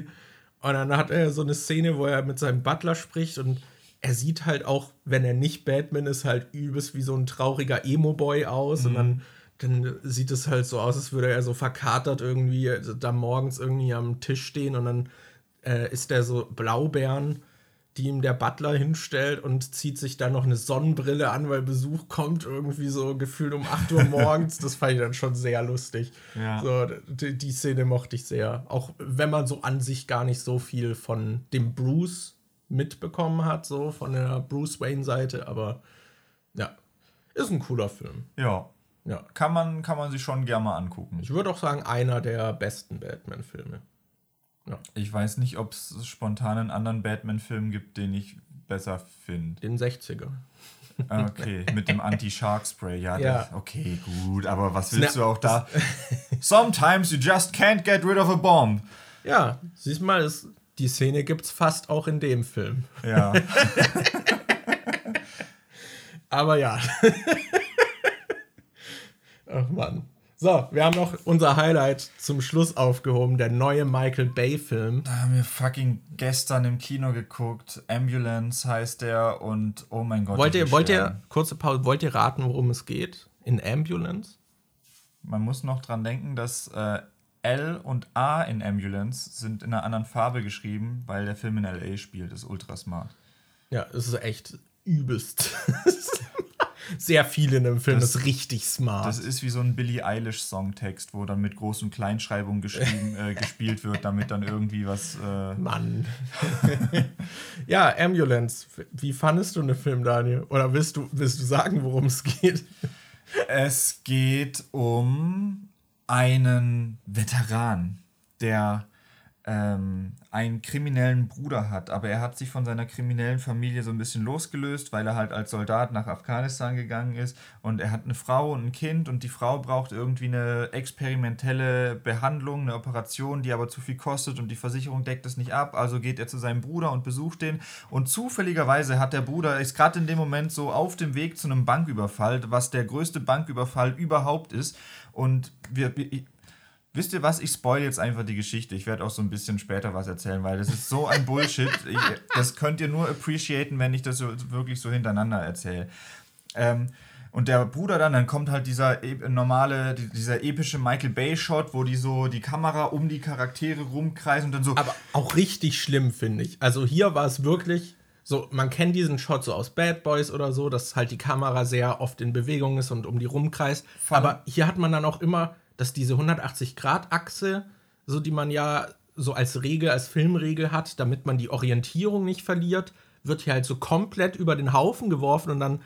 Und dann hat er so eine Szene, wo er mit seinem Butler spricht und er sieht halt auch, wenn er nicht Batman ist, halt übelst wie so ein trauriger Emo-Boy aus. Mhm. Und dann, dann sieht es halt so aus, als würde er so verkatert irgendwie also da morgens irgendwie am Tisch stehen und dann äh, ist er so Blaubeeren die ihm der Butler hinstellt und zieht sich dann noch eine Sonnenbrille an, weil Besuch kommt, irgendwie so gefühlt um 8 Uhr morgens. das fand ich dann schon sehr lustig. Ja. So, die, die, Szene mochte ich sehr. Auch wenn man so an sich gar nicht so viel von dem Bruce mitbekommen hat, so von der Bruce Wayne-Seite, aber ja, ist ein cooler Film. Ja. Ja. Kann man, kann man sich schon gerne mal angucken. Ich würde auch sagen, einer der besten Batman-Filme. Ja. Ich weiß nicht, ob es spontan einen anderen Batman-Film gibt, den ich besser finde. Den 60er. Ah, okay, mit dem Anti-Shark-Spray. Ja, ja. Das, okay, gut, aber was willst Na, du auch da? Sometimes you just can't get rid of a bomb. Ja, siehst mal, es, die Szene gibt es fast auch in dem Film. Ja. aber ja. Ach Mann. So, wir haben noch unser Highlight zum Schluss aufgehoben, der neue Michael Bay-Film. Da haben wir fucking gestern im Kino geguckt. Ambulance heißt der und oh mein Gott. Wollt ihr, wollt ihr, kurze Pause, wollt ihr raten, worum es geht? In Ambulance? Man muss noch dran denken, dass äh, L und A in Ambulance sind in einer anderen Farbe geschrieben, weil der Film in LA spielt. Das ist ultra smart. Ja, es ist echt übelst. sehr viel in dem Film. Das, das, ist richtig smart. Das ist wie so ein Billie Eilish-Songtext, wo dann mit Groß- und Kleinschreibung geschrieben, äh, gespielt wird, damit dann irgendwie was. Äh Mann. ja, Ambulance. Wie fandest du den Film, Daniel? Oder willst du, willst du sagen, worum es geht? Es geht um einen Veteran, der ähm, einen kriminellen Bruder hat, aber er hat sich von seiner kriminellen Familie so ein bisschen losgelöst, weil er halt als Soldat nach Afghanistan gegangen ist. Und er hat eine Frau und ein Kind. Und die Frau braucht irgendwie eine experimentelle Behandlung, eine Operation, die aber zu viel kostet. Und die Versicherung deckt es nicht ab, also geht er zu seinem Bruder und besucht den. Und zufälligerweise hat der Bruder, ist gerade in dem Moment so auf dem Weg zu einem Banküberfall, was der größte Banküberfall überhaupt ist. Und wir, Wisst ihr was? Ich spoil jetzt einfach die Geschichte. Ich werde auch so ein bisschen später was erzählen, weil das ist so ein Bullshit. Ich, das könnt ihr nur appreciaten, wenn ich das so, wirklich so hintereinander erzähle. Ähm, und der Bruder dann, dann kommt halt dieser e normale, dieser epische Michael Bay-Shot, wo die so die Kamera um die Charaktere rumkreisen und dann so. Aber auch richtig schlimm, finde ich. Also hier war es wirklich so, man kennt diesen Shot so aus Bad Boys oder so, dass halt die Kamera sehr oft in Bewegung ist und um die rumkreist. Aber hier hat man dann auch immer dass diese 180-Grad-Achse, so die man ja so als Regel, als Filmregel hat, damit man die Orientierung nicht verliert, wird hier halt so komplett über den Haufen geworfen und dann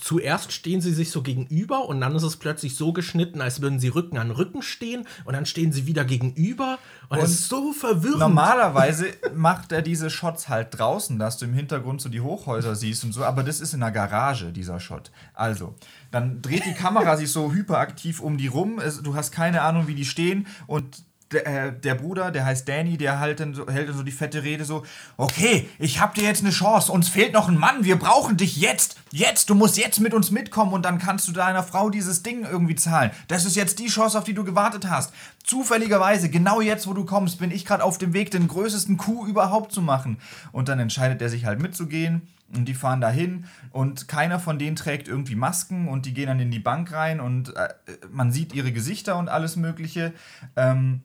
zuerst stehen sie sich so gegenüber und dann ist es plötzlich so geschnitten, als würden sie Rücken an Rücken stehen und dann stehen sie wieder gegenüber und, und es ist so verwirrend. Normalerweise macht er diese Shots halt draußen, dass du im Hintergrund so die Hochhäuser siehst und so, aber das ist in der Garage, dieser Shot. Also, dann dreht die Kamera sich so hyperaktiv um die rum, du hast keine Ahnung, wie die stehen und der, äh, der, Bruder, der heißt Danny, der halt dann so, hält dann so die fette Rede so, okay, ich hab dir jetzt eine Chance, uns fehlt noch ein Mann, wir brauchen dich jetzt, jetzt, du musst jetzt mit uns mitkommen und dann kannst du deiner Frau dieses Ding irgendwie zahlen. Das ist jetzt die Chance, auf die du gewartet hast. Zufälligerweise, genau jetzt, wo du kommst, bin ich gerade auf dem Weg, den größten Coup überhaupt zu machen. Und dann entscheidet er sich halt mitzugehen. Und die fahren dahin und keiner von denen trägt irgendwie Masken und die gehen dann in die Bank rein und äh, man sieht ihre Gesichter und alles Mögliche. Ähm,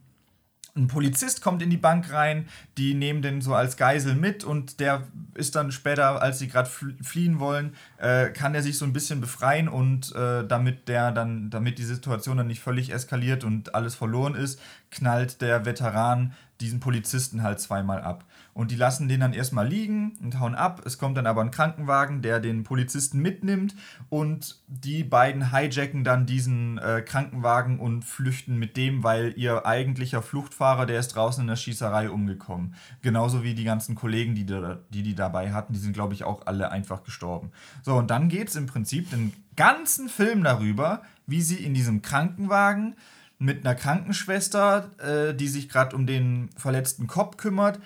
ein Polizist kommt in die Bank rein, die nehmen den so als Geisel mit und der ist dann später, als sie gerade fliehen wollen, äh, kann er sich so ein bisschen befreien und äh, damit der dann, damit die Situation dann nicht völlig eskaliert und alles verloren ist, knallt der Veteran diesen Polizisten halt zweimal ab. Und die lassen den dann erstmal liegen und hauen ab. Es kommt dann aber ein Krankenwagen, der den Polizisten mitnimmt und die beiden hijacken dann diesen äh, Krankenwagen und flüchten mit dem, weil ihr eigentlicher Fluchtfahrer, der ist draußen in der Schießerei umgekommen. Genauso wie die ganzen Kollegen, die die, die dabei hatten, die sind, glaube ich, auch alle einfach gestorben. So, und dann geht es im Prinzip den ganzen Film darüber, wie sie in diesem Krankenwagen mit einer Krankenschwester, äh, die sich gerade um den verletzten Kopf kümmert,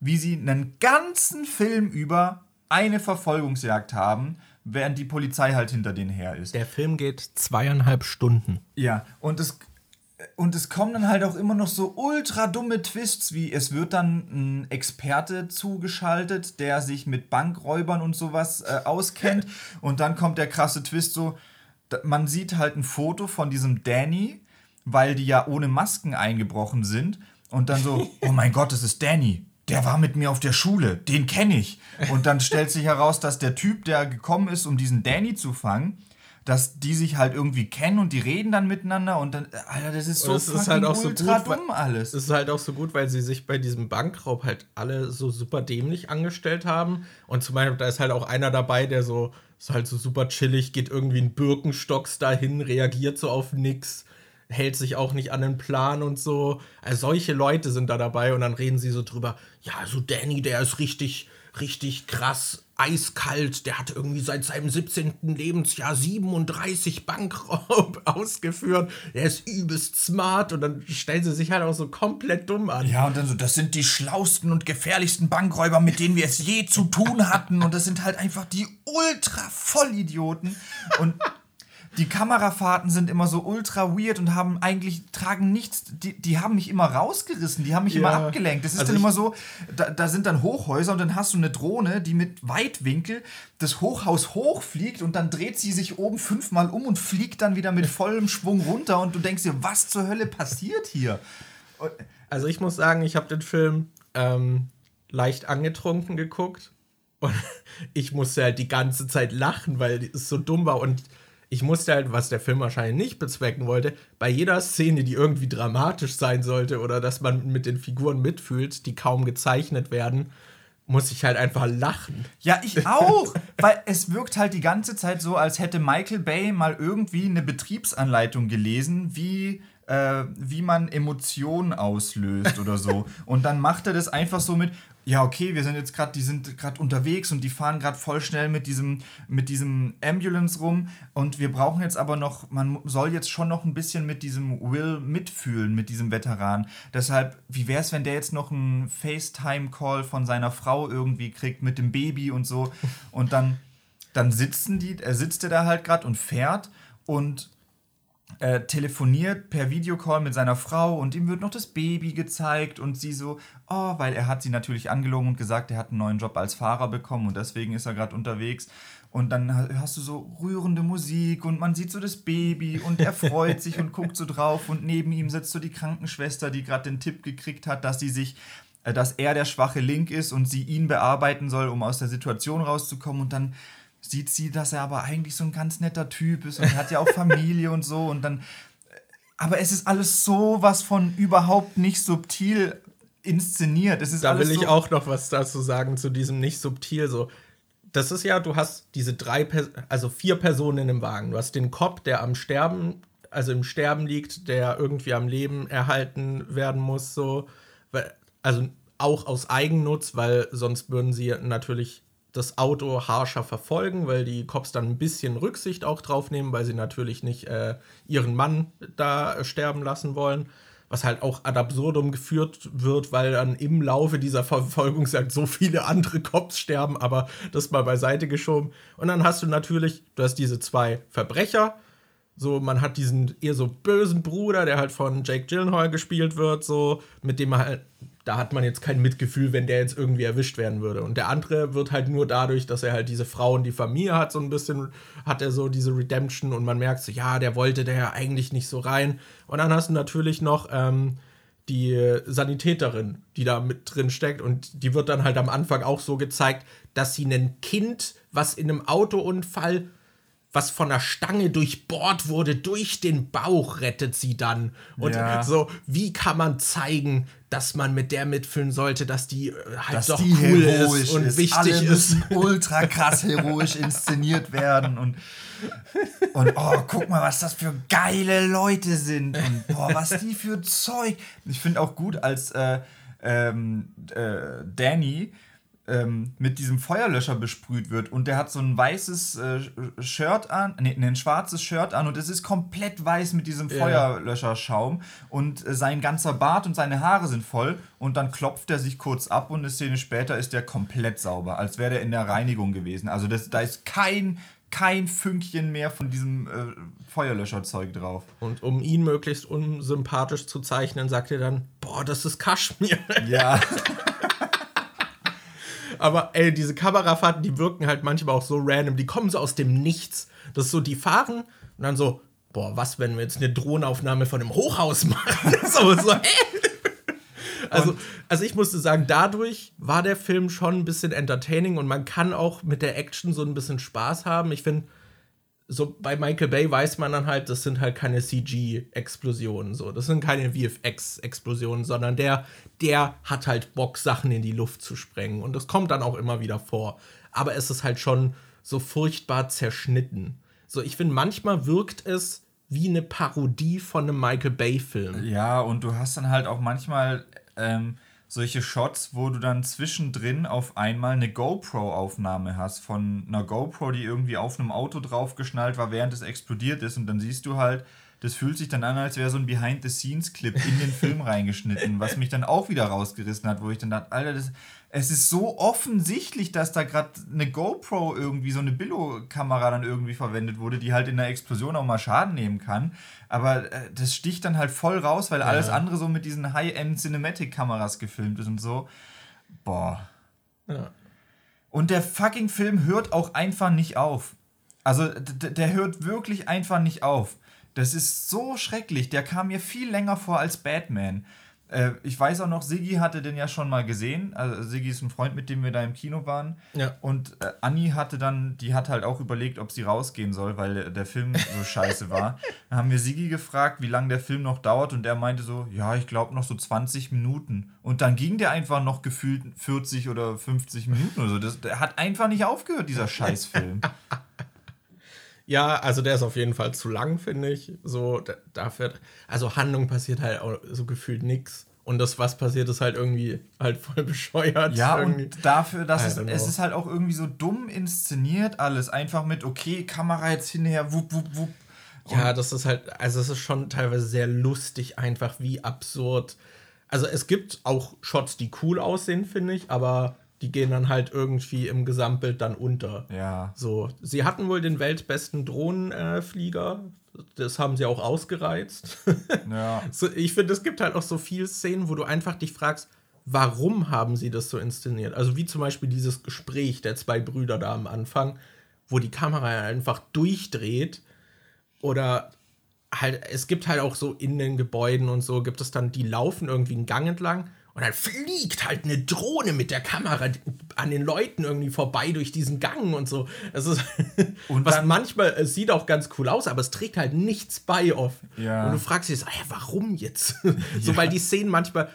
wie sie einen ganzen Film über eine Verfolgungsjagd haben, während die Polizei halt hinter denen her ist. Der Film geht zweieinhalb Stunden. Ja, und es, und es kommen dann halt auch immer noch so ultra dumme Twists, wie es wird dann ein Experte zugeschaltet, der sich mit Bankräubern und sowas äh, auskennt. und dann kommt der krasse Twist so, man sieht halt ein Foto von diesem Danny, weil die ja ohne Masken eingebrochen sind. Und dann so, oh mein Gott, das ist Danny der war mit mir auf der Schule, den kenne ich. Und dann stellt sich heraus, dass der Typ, der gekommen ist, um diesen Danny zu fangen, dass die sich halt irgendwie kennen und die reden dann miteinander und dann, Alter, das ist so das ist halt auch ultra so gut, dumm alles. Es ist halt auch so gut, weil sie sich bei diesem Bankraub halt alle so super dämlich angestellt haben. Und zum Beispiel, da ist halt auch einer dabei, der so, ist halt so super chillig, geht irgendwie in Birkenstocks dahin, reagiert so auf nix hält sich auch nicht an den Plan und so. Also solche Leute sind da dabei und dann reden sie so drüber, ja, so Danny, der ist richtig, richtig krass eiskalt. Der hat irgendwie seit seinem 17. Lebensjahr 37 Bankraub ausgeführt. Der ist übelst smart und dann stellen sie sich halt auch so komplett dumm an. Ja, und dann so, das sind die schlausten und gefährlichsten Bankräuber, mit denen wir es je zu tun hatten. Und das sind halt einfach die ultra Vollidioten. Und die Kamerafahrten sind immer so ultra weird und haben eigentlich, tragen nichts, die, die haben mich immer rausgerissen, die haben mich ja. immer abgelenkt. Das ist also dann immer so, da, da sind dann Hochhäuser und dann hast du eine Drohne, die mit Weitwinkel das Hochhaus hochfliegt und dann dreht sie sich oben fünfmal um und fliegt dann wieder mit vollem Schwung runter und du denkst dir, was zur Hölle passiert hier? Also ich muss sagen, ich habe den Film ähm, leicht angetrunken geguckt und ich musste halt die ganze Zeit lachen, weil es so dumm war und ich musste halt, was der Film wahrscheinlich nicht bezwecken wollte, bei jeder Szene, die irgendwie dramatisch sein sollte oder dass man mit den Figuren mitfühlt, die kaum gezeichnet werden, muss ich halt einfach lachen. Ja, ich auch, weil es wirkt halt die ganze Zeit so, als hätte Michael Bay mal irgendwie eine Betriebsanleitung gelesen, wie äh, wie man Emotionen auslöst oder so. Und dann macht er das einfach so mit, ja, okay, wir sind jetzt gerade, die sind gerade unterwegs und die fahren gerade voll schnell mit diesem, mit diesem Ambulance rum und wir brauchen jetzt aber noch, man soll jetzt schon noch ein bisschen mit diesem Will mitfühlen, mit diesem Veteran. Deshalb, wie wäre es, wenn der jetzt noch einen FaceTime-Call von seiner Frau irgendwie kriegt mit dem Baby und so und dann, dann sitzen die, er sitzt er da halt gerade und fährt und äh, telefoniert per Videocall mit seiner Frau und ihm wird noch das Baby gezeigt und sie so, oh, weil er hat sie natürlich angelogen und gesagt, er hat einen neuen Job als Fahrer bekommen und deswegen ist er gerade unterwegs. Und dann hast du so rührende Musik und man sieht so das Baby und er freut sich und guckt so drauf und neben ihm sitzt so die Krankenschwester, die gerade den Tipp gekriegt hat, dass sie sich äh, dass er der schwache Link ist und sie ihn bearbeiten soll, um aus der Situation rauszukommen und dann sieht sie, dass er aber eigentlich so ein ganz netter Typ ist und hat ja auch Familie und so und dann. Aber es ist alles so was von überhaupt nicht subtil inszeniert. Es ist da will ich so auch noch was dazu sagen zu diesem nicht subtil. So das ist ja, du hast diese drei, also vier Personen in dem Wagen. Du hast den Cop, der am Sterben, also im Sterben liegt, der irgendwie am Leben erhalten werden muss, so. Also auch aus Eigennutz, weil sonst würden sie natürlich das Auto harscher verfolgen, weil die Cops dann ein bisschen Rücksicht auch drauf nehmen, weil sie natürlich nicht äh, ihren Mann da sterben lassen wollen was halt auch ad absurdum geführt wird, weil dann im Laufe dieser Verfolgungsjagd so viele andere Cops sterben, aber das mal beiseite geschoben. Und dann hast du natürlich, du hast diese zwei Verbrecher, so, man hat diesen eher so bösen Bruder, der halt von Jake Gyllenhaal gespielt wird, so, mit dem man halt da hat man jetzt kein Mitgefühl, wenn der jetzt irgendwie erwischt werden würde. Und der andere wird halt nur dadurch, dass er halt diese Frau und die Familie hat, so ein bisschen, hat er so diese Redemption und man merkt so, ja, der wollte der ja eigentlich nicht so rein. Und dann hast du natürlich noch ähm, die Sanitäterin, die da mit drin steckt und die wird dann halt am Anfang auch so gezeigt, dass sie ein Kind, was in einem Autounfall was von der Stange durchbohrt wurde, durch den Bauch rettet sie dann. Und ja. so, wie kann man zeigen, dass man mit der mitfühlen sollte, dass die äh, halt dass doch die cool ist und ist. wichtig Alle ist. ultra krass heroisch inszeniert werden und und oh, guck mal, was das für geile Leute sind und boah, was die für Zeug. Ich finde auch gut, als äh, ähm, äh, Danny ähm, mit diesem Feuerlöscher besprüht wird und der hat so ein weißes äh, Shirt an, nee, ein schwarzes Shirt an und es ist komplett weiß mit diesem Feuerlöscherschaum und äh, sein ganzer Bart und seine Haare sind voll und dann klopft er sich kurz ab und eine Szene später ist der komplett sauber, als wäre der in der Reinigung gewesen. Also das, da ist kein kein Fünkchen mehr von diesem äh, Feuerlöscherzeug drauf. Und um ihn möglichst unsympathisch zu zeichnen, sagt er dann, boah, das ist Kaschmir. Ja. Aber ey, diese Kamerafahrten, die wirken halt manchmal auch so random. Die kommen so aus dem Nichts. Das ist so, die fahren und dann so, boah, was, wenn wir jetzt eine Drohnenaufnahme von einem Hochhaus machen? so, so, hä? Also, also ich musste sagen, dadurch war der Film schon ein bisschen entertaining und man kann auch mit der Action so ein bisschen Spaß haben. Ich finde, so bei Michael Bay weiß man dann halt, das sind halt keine CG-Explosionen, so. Das sind keine VFX-Explosionen, sondern der, der hat halt Bock, Sachen in die Luft zu sprengen. Und das kommt dann auch immer wieder vor. Aber es ist halt schon so furchtbar zerschnitten. So, ich finde, manchmal wirkt es wie eine Parodie von einem Michael Bay-Film. Ja, und du hast dann halt auch manchmal ähm, solche Shots, wo du dann zwischendrin auf einmal eine GoPro-Aufnahme hast von einer GoPro, die irgendwie auf einem Auto draufgeschnallt war, während es explodiert ist. Und dann siehst du halt, das fühlt sich dann an, als wäre so ein Behind-the-Scenes-Clip in den Film reingeschnitten, was mich dann auch wieder rausgerissen hat, wo ich dann dachte, Alter, das, es ist so offensichtlich, dass da gerade eine GoPro irgendwie, so eine Billo-Kamera dann irgendwie verwendet wurde, die halt in der Explosion auch mal Schaden nehmen kann. Aber äh, das sticht dann halt voll raus, weil ja. alles andere so mit diesen High-End Cinematic-Kameras gefilmt ist und so. Boah. Ja. Und der fucking Film hört auch einfach nicht auf. Also, der hört wirklich einfach nicht auf. Das ist so schrecklich. Der kam mir viel länger vor als Batman. Äh, ich weiß auch noch, Siggi hatte den ja schon mal gesehen. Also Siggi ist ein Freund, mit dem wir da im Kino waren. Ja. Und äh, Anni hatte dann, die hat halt auch überlegt, ob sie rausgehen soll, weil der, der Film so scheiße war. Dann haben wir Siggi gefragt, wie lange der Film noch dauert und er meinte so, ja, ich glaube noch so 20 Minuten. Und dann ging der einfach noch gefühlt 40 oder 50 Minuten oder so. Das, der hat einfach nicht aufgehört, dieser Scheißfilm. Ja, also der ist auf jeden Fall zu lang, finde ich. So, dafür, also Handlung passiert halt auch so gefühlt nichts. Und das, was passiert, ist halt irgendwie halt voll bescheuert. Ja, irgendwie. und dafür, dass es, es ist halt auch irgendwie so dumm inszeniert alles. Einfach mit, okay, Kamera jetzt hinher, wupp, wupp, wupp. Ja, das ist halt, also es ist schon teilweise sehr lustig, einfach wie absurd. Also es gibt auch Shots, die cool aussehen, finde ich, aber die gehen dann halt irgendwie im Gesamtbild dann unter. Ja. So, sie hatten wohl den weltbesten Drohnenflieger. das haben sie auch ausgereizt. Ja. so, ich finde, es gibt halt auch so viele Szenen, wo du einfach dich fragst, warum haben sie das so inszeniert? Also wie zum Beispiel dieses Gespräch der zwei Brüder da am Anfang, wo die Kamera einfach durchdreht oder halt, es gibt halt auch so in den Gebäuden und so, gibt es dann, die laufen irgendwie einen Gang entlang und dann fliegt halt eine Drohne mit der Kamera an den Leuten irgendwie vorbei durch diesen Gang und so. Das ist und was manchmal, es sieht auch ganz cool aus, aber es trägt halt nichts bei oft. Ja. Und du fragst dich, so, hey, warum jetzt? so, ja. weil die Szenen manchmal,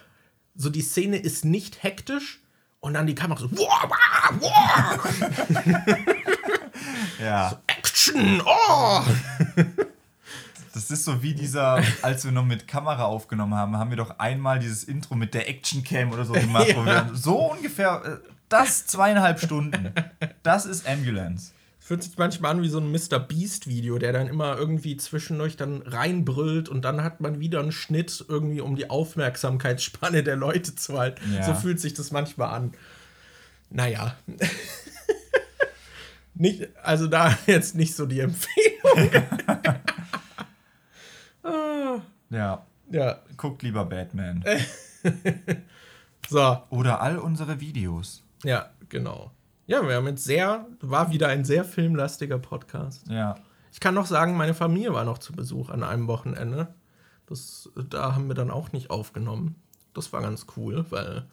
so die Szene ist nicht hektisch Und dann die Kamera so, wow, wow, wow. Ja. Action, oh! Das ist so wie dieser, als wir noch mit Kamera aufgenommen haben, haben wir doch einmal dieses Intro mit der Action Cam oder so gemacht. Wo wir so ungefähr, äh, das zweieinhalb Stunden. Das ist Ambulance. Fühlt sich manchmal an wie so ein Mr. Beast-Video, der dann immer irgendwie zwischendurch dann reinbrüllt und dann hat man wieder einen Schnitt irgendwie, um die Aufmerksamkeitsspanne der Leute zu halten. Ja. So fühlt sich das manchmal an. Naja. nicht, also da jetzt nicht so die Empfehlung. Ja. ja, Guckt lieber Batman. so, Oder all unsere Videos. ja, genau. Ja, wir haben jetzt sehr, war wieder ein sehr filmlastiger Podcast. Ja. Ich kann noch sagen, meine Familie war noch zu Besuch an einem Wochenende. Das, da haben wir dann auch nicht aufgenommen. Das war ganz cool, weil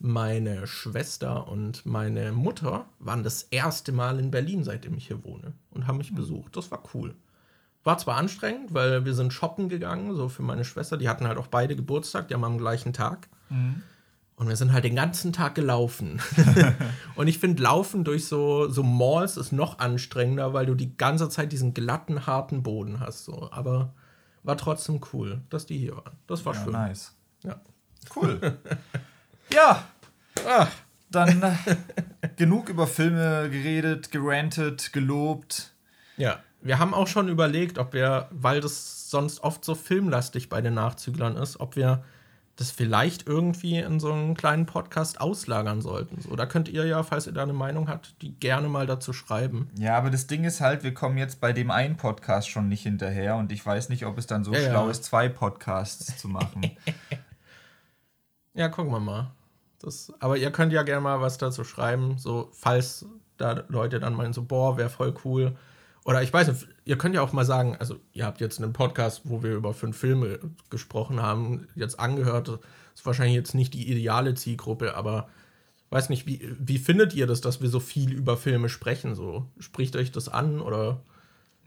meine Schwester und meine Mutter waren das erste Mal in Berlin, seitdem ich hier wohne und haben mich besucht. Das war cool. War zwar anstrengend, weil wir sind shoppen gegangen, so für meine Schwester. Die hatten halt auch beide Geburtstag, die haben am gleichen Tag. Und wir sind halt den ganzen Tag gelaufen. und ich finde, Laufen durch so, so Malls ist noch anstrengender, weil du die ganze Zeit diesen glatten, harten Boden hast. So. Aber war trotzdem cool, dass die hier waren. Das war ja schön. nice. Ja. Cool. ja, Ah, dann äh, genug über Filme geredet, gerantet, gelobt. ja. Wir haben auch schon überlegt, ob wir, weil das sonst oft so filmlastig bei den Nachzüglern ist, ob wir das vielleicht irgendwie in so einen kleinen Podcast auslagern sollten. So, da könnt ihr ja, falls ihr da eine Meinung habt, die gerne mal dazu schreiben. Ja, aber das Ding ist halt, wir kommen jetzt bei dem einen Podcast schon nicht hinterher und ich weiß nicht, ob es dann so Ja, schlau ja. ist, zwei Podcasts zu machen. Ja, gucken wir mal. Das, aber ihr könnt ja gerne mal was dazu schreiben, so falls da Leute dann meinen, so, boah, wäre voll cool. Oder ich weiß nicht, ihr könnt ja auch mal sagen, also ihr habt jetzt einen Podcast, wo wir über fünf Filme gesprochen haben, jetzt angehört. Das ist wahrscheinlich jetzt nicht die ideale Zielgruppe, aber weiß nicht, wie, wie findet ihr das, dass wir so viel über Filme sprechen? So, spricht euch das an oder?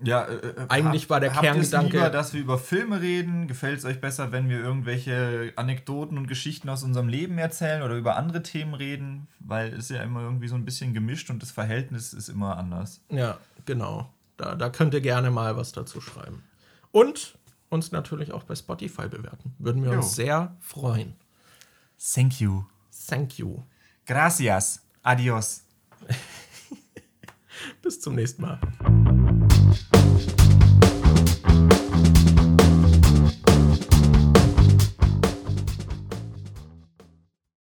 Ja, äh, äh, Eigentlich war der Kerngedanke- lieber, dass wir über Filme reden? Gefällt es euch besser, wenn wir irgendwelche Anekdoten und Geschichten aus unserem Leben erzählen oder über andere Themen reden? Weil es ist ja immer irgendwie so ein bisschen gemischt und das Verhältnis ist immer anders. Ja, genau. Da, da könnt ihr gerne mal was dazu schreiben. Und uns natürlich auch bei Spotify bewerten. Würden wir Jo. uns sehr freuen. Thank you. Thank you. Gracias. Adios. Bis zum nächsten Mal.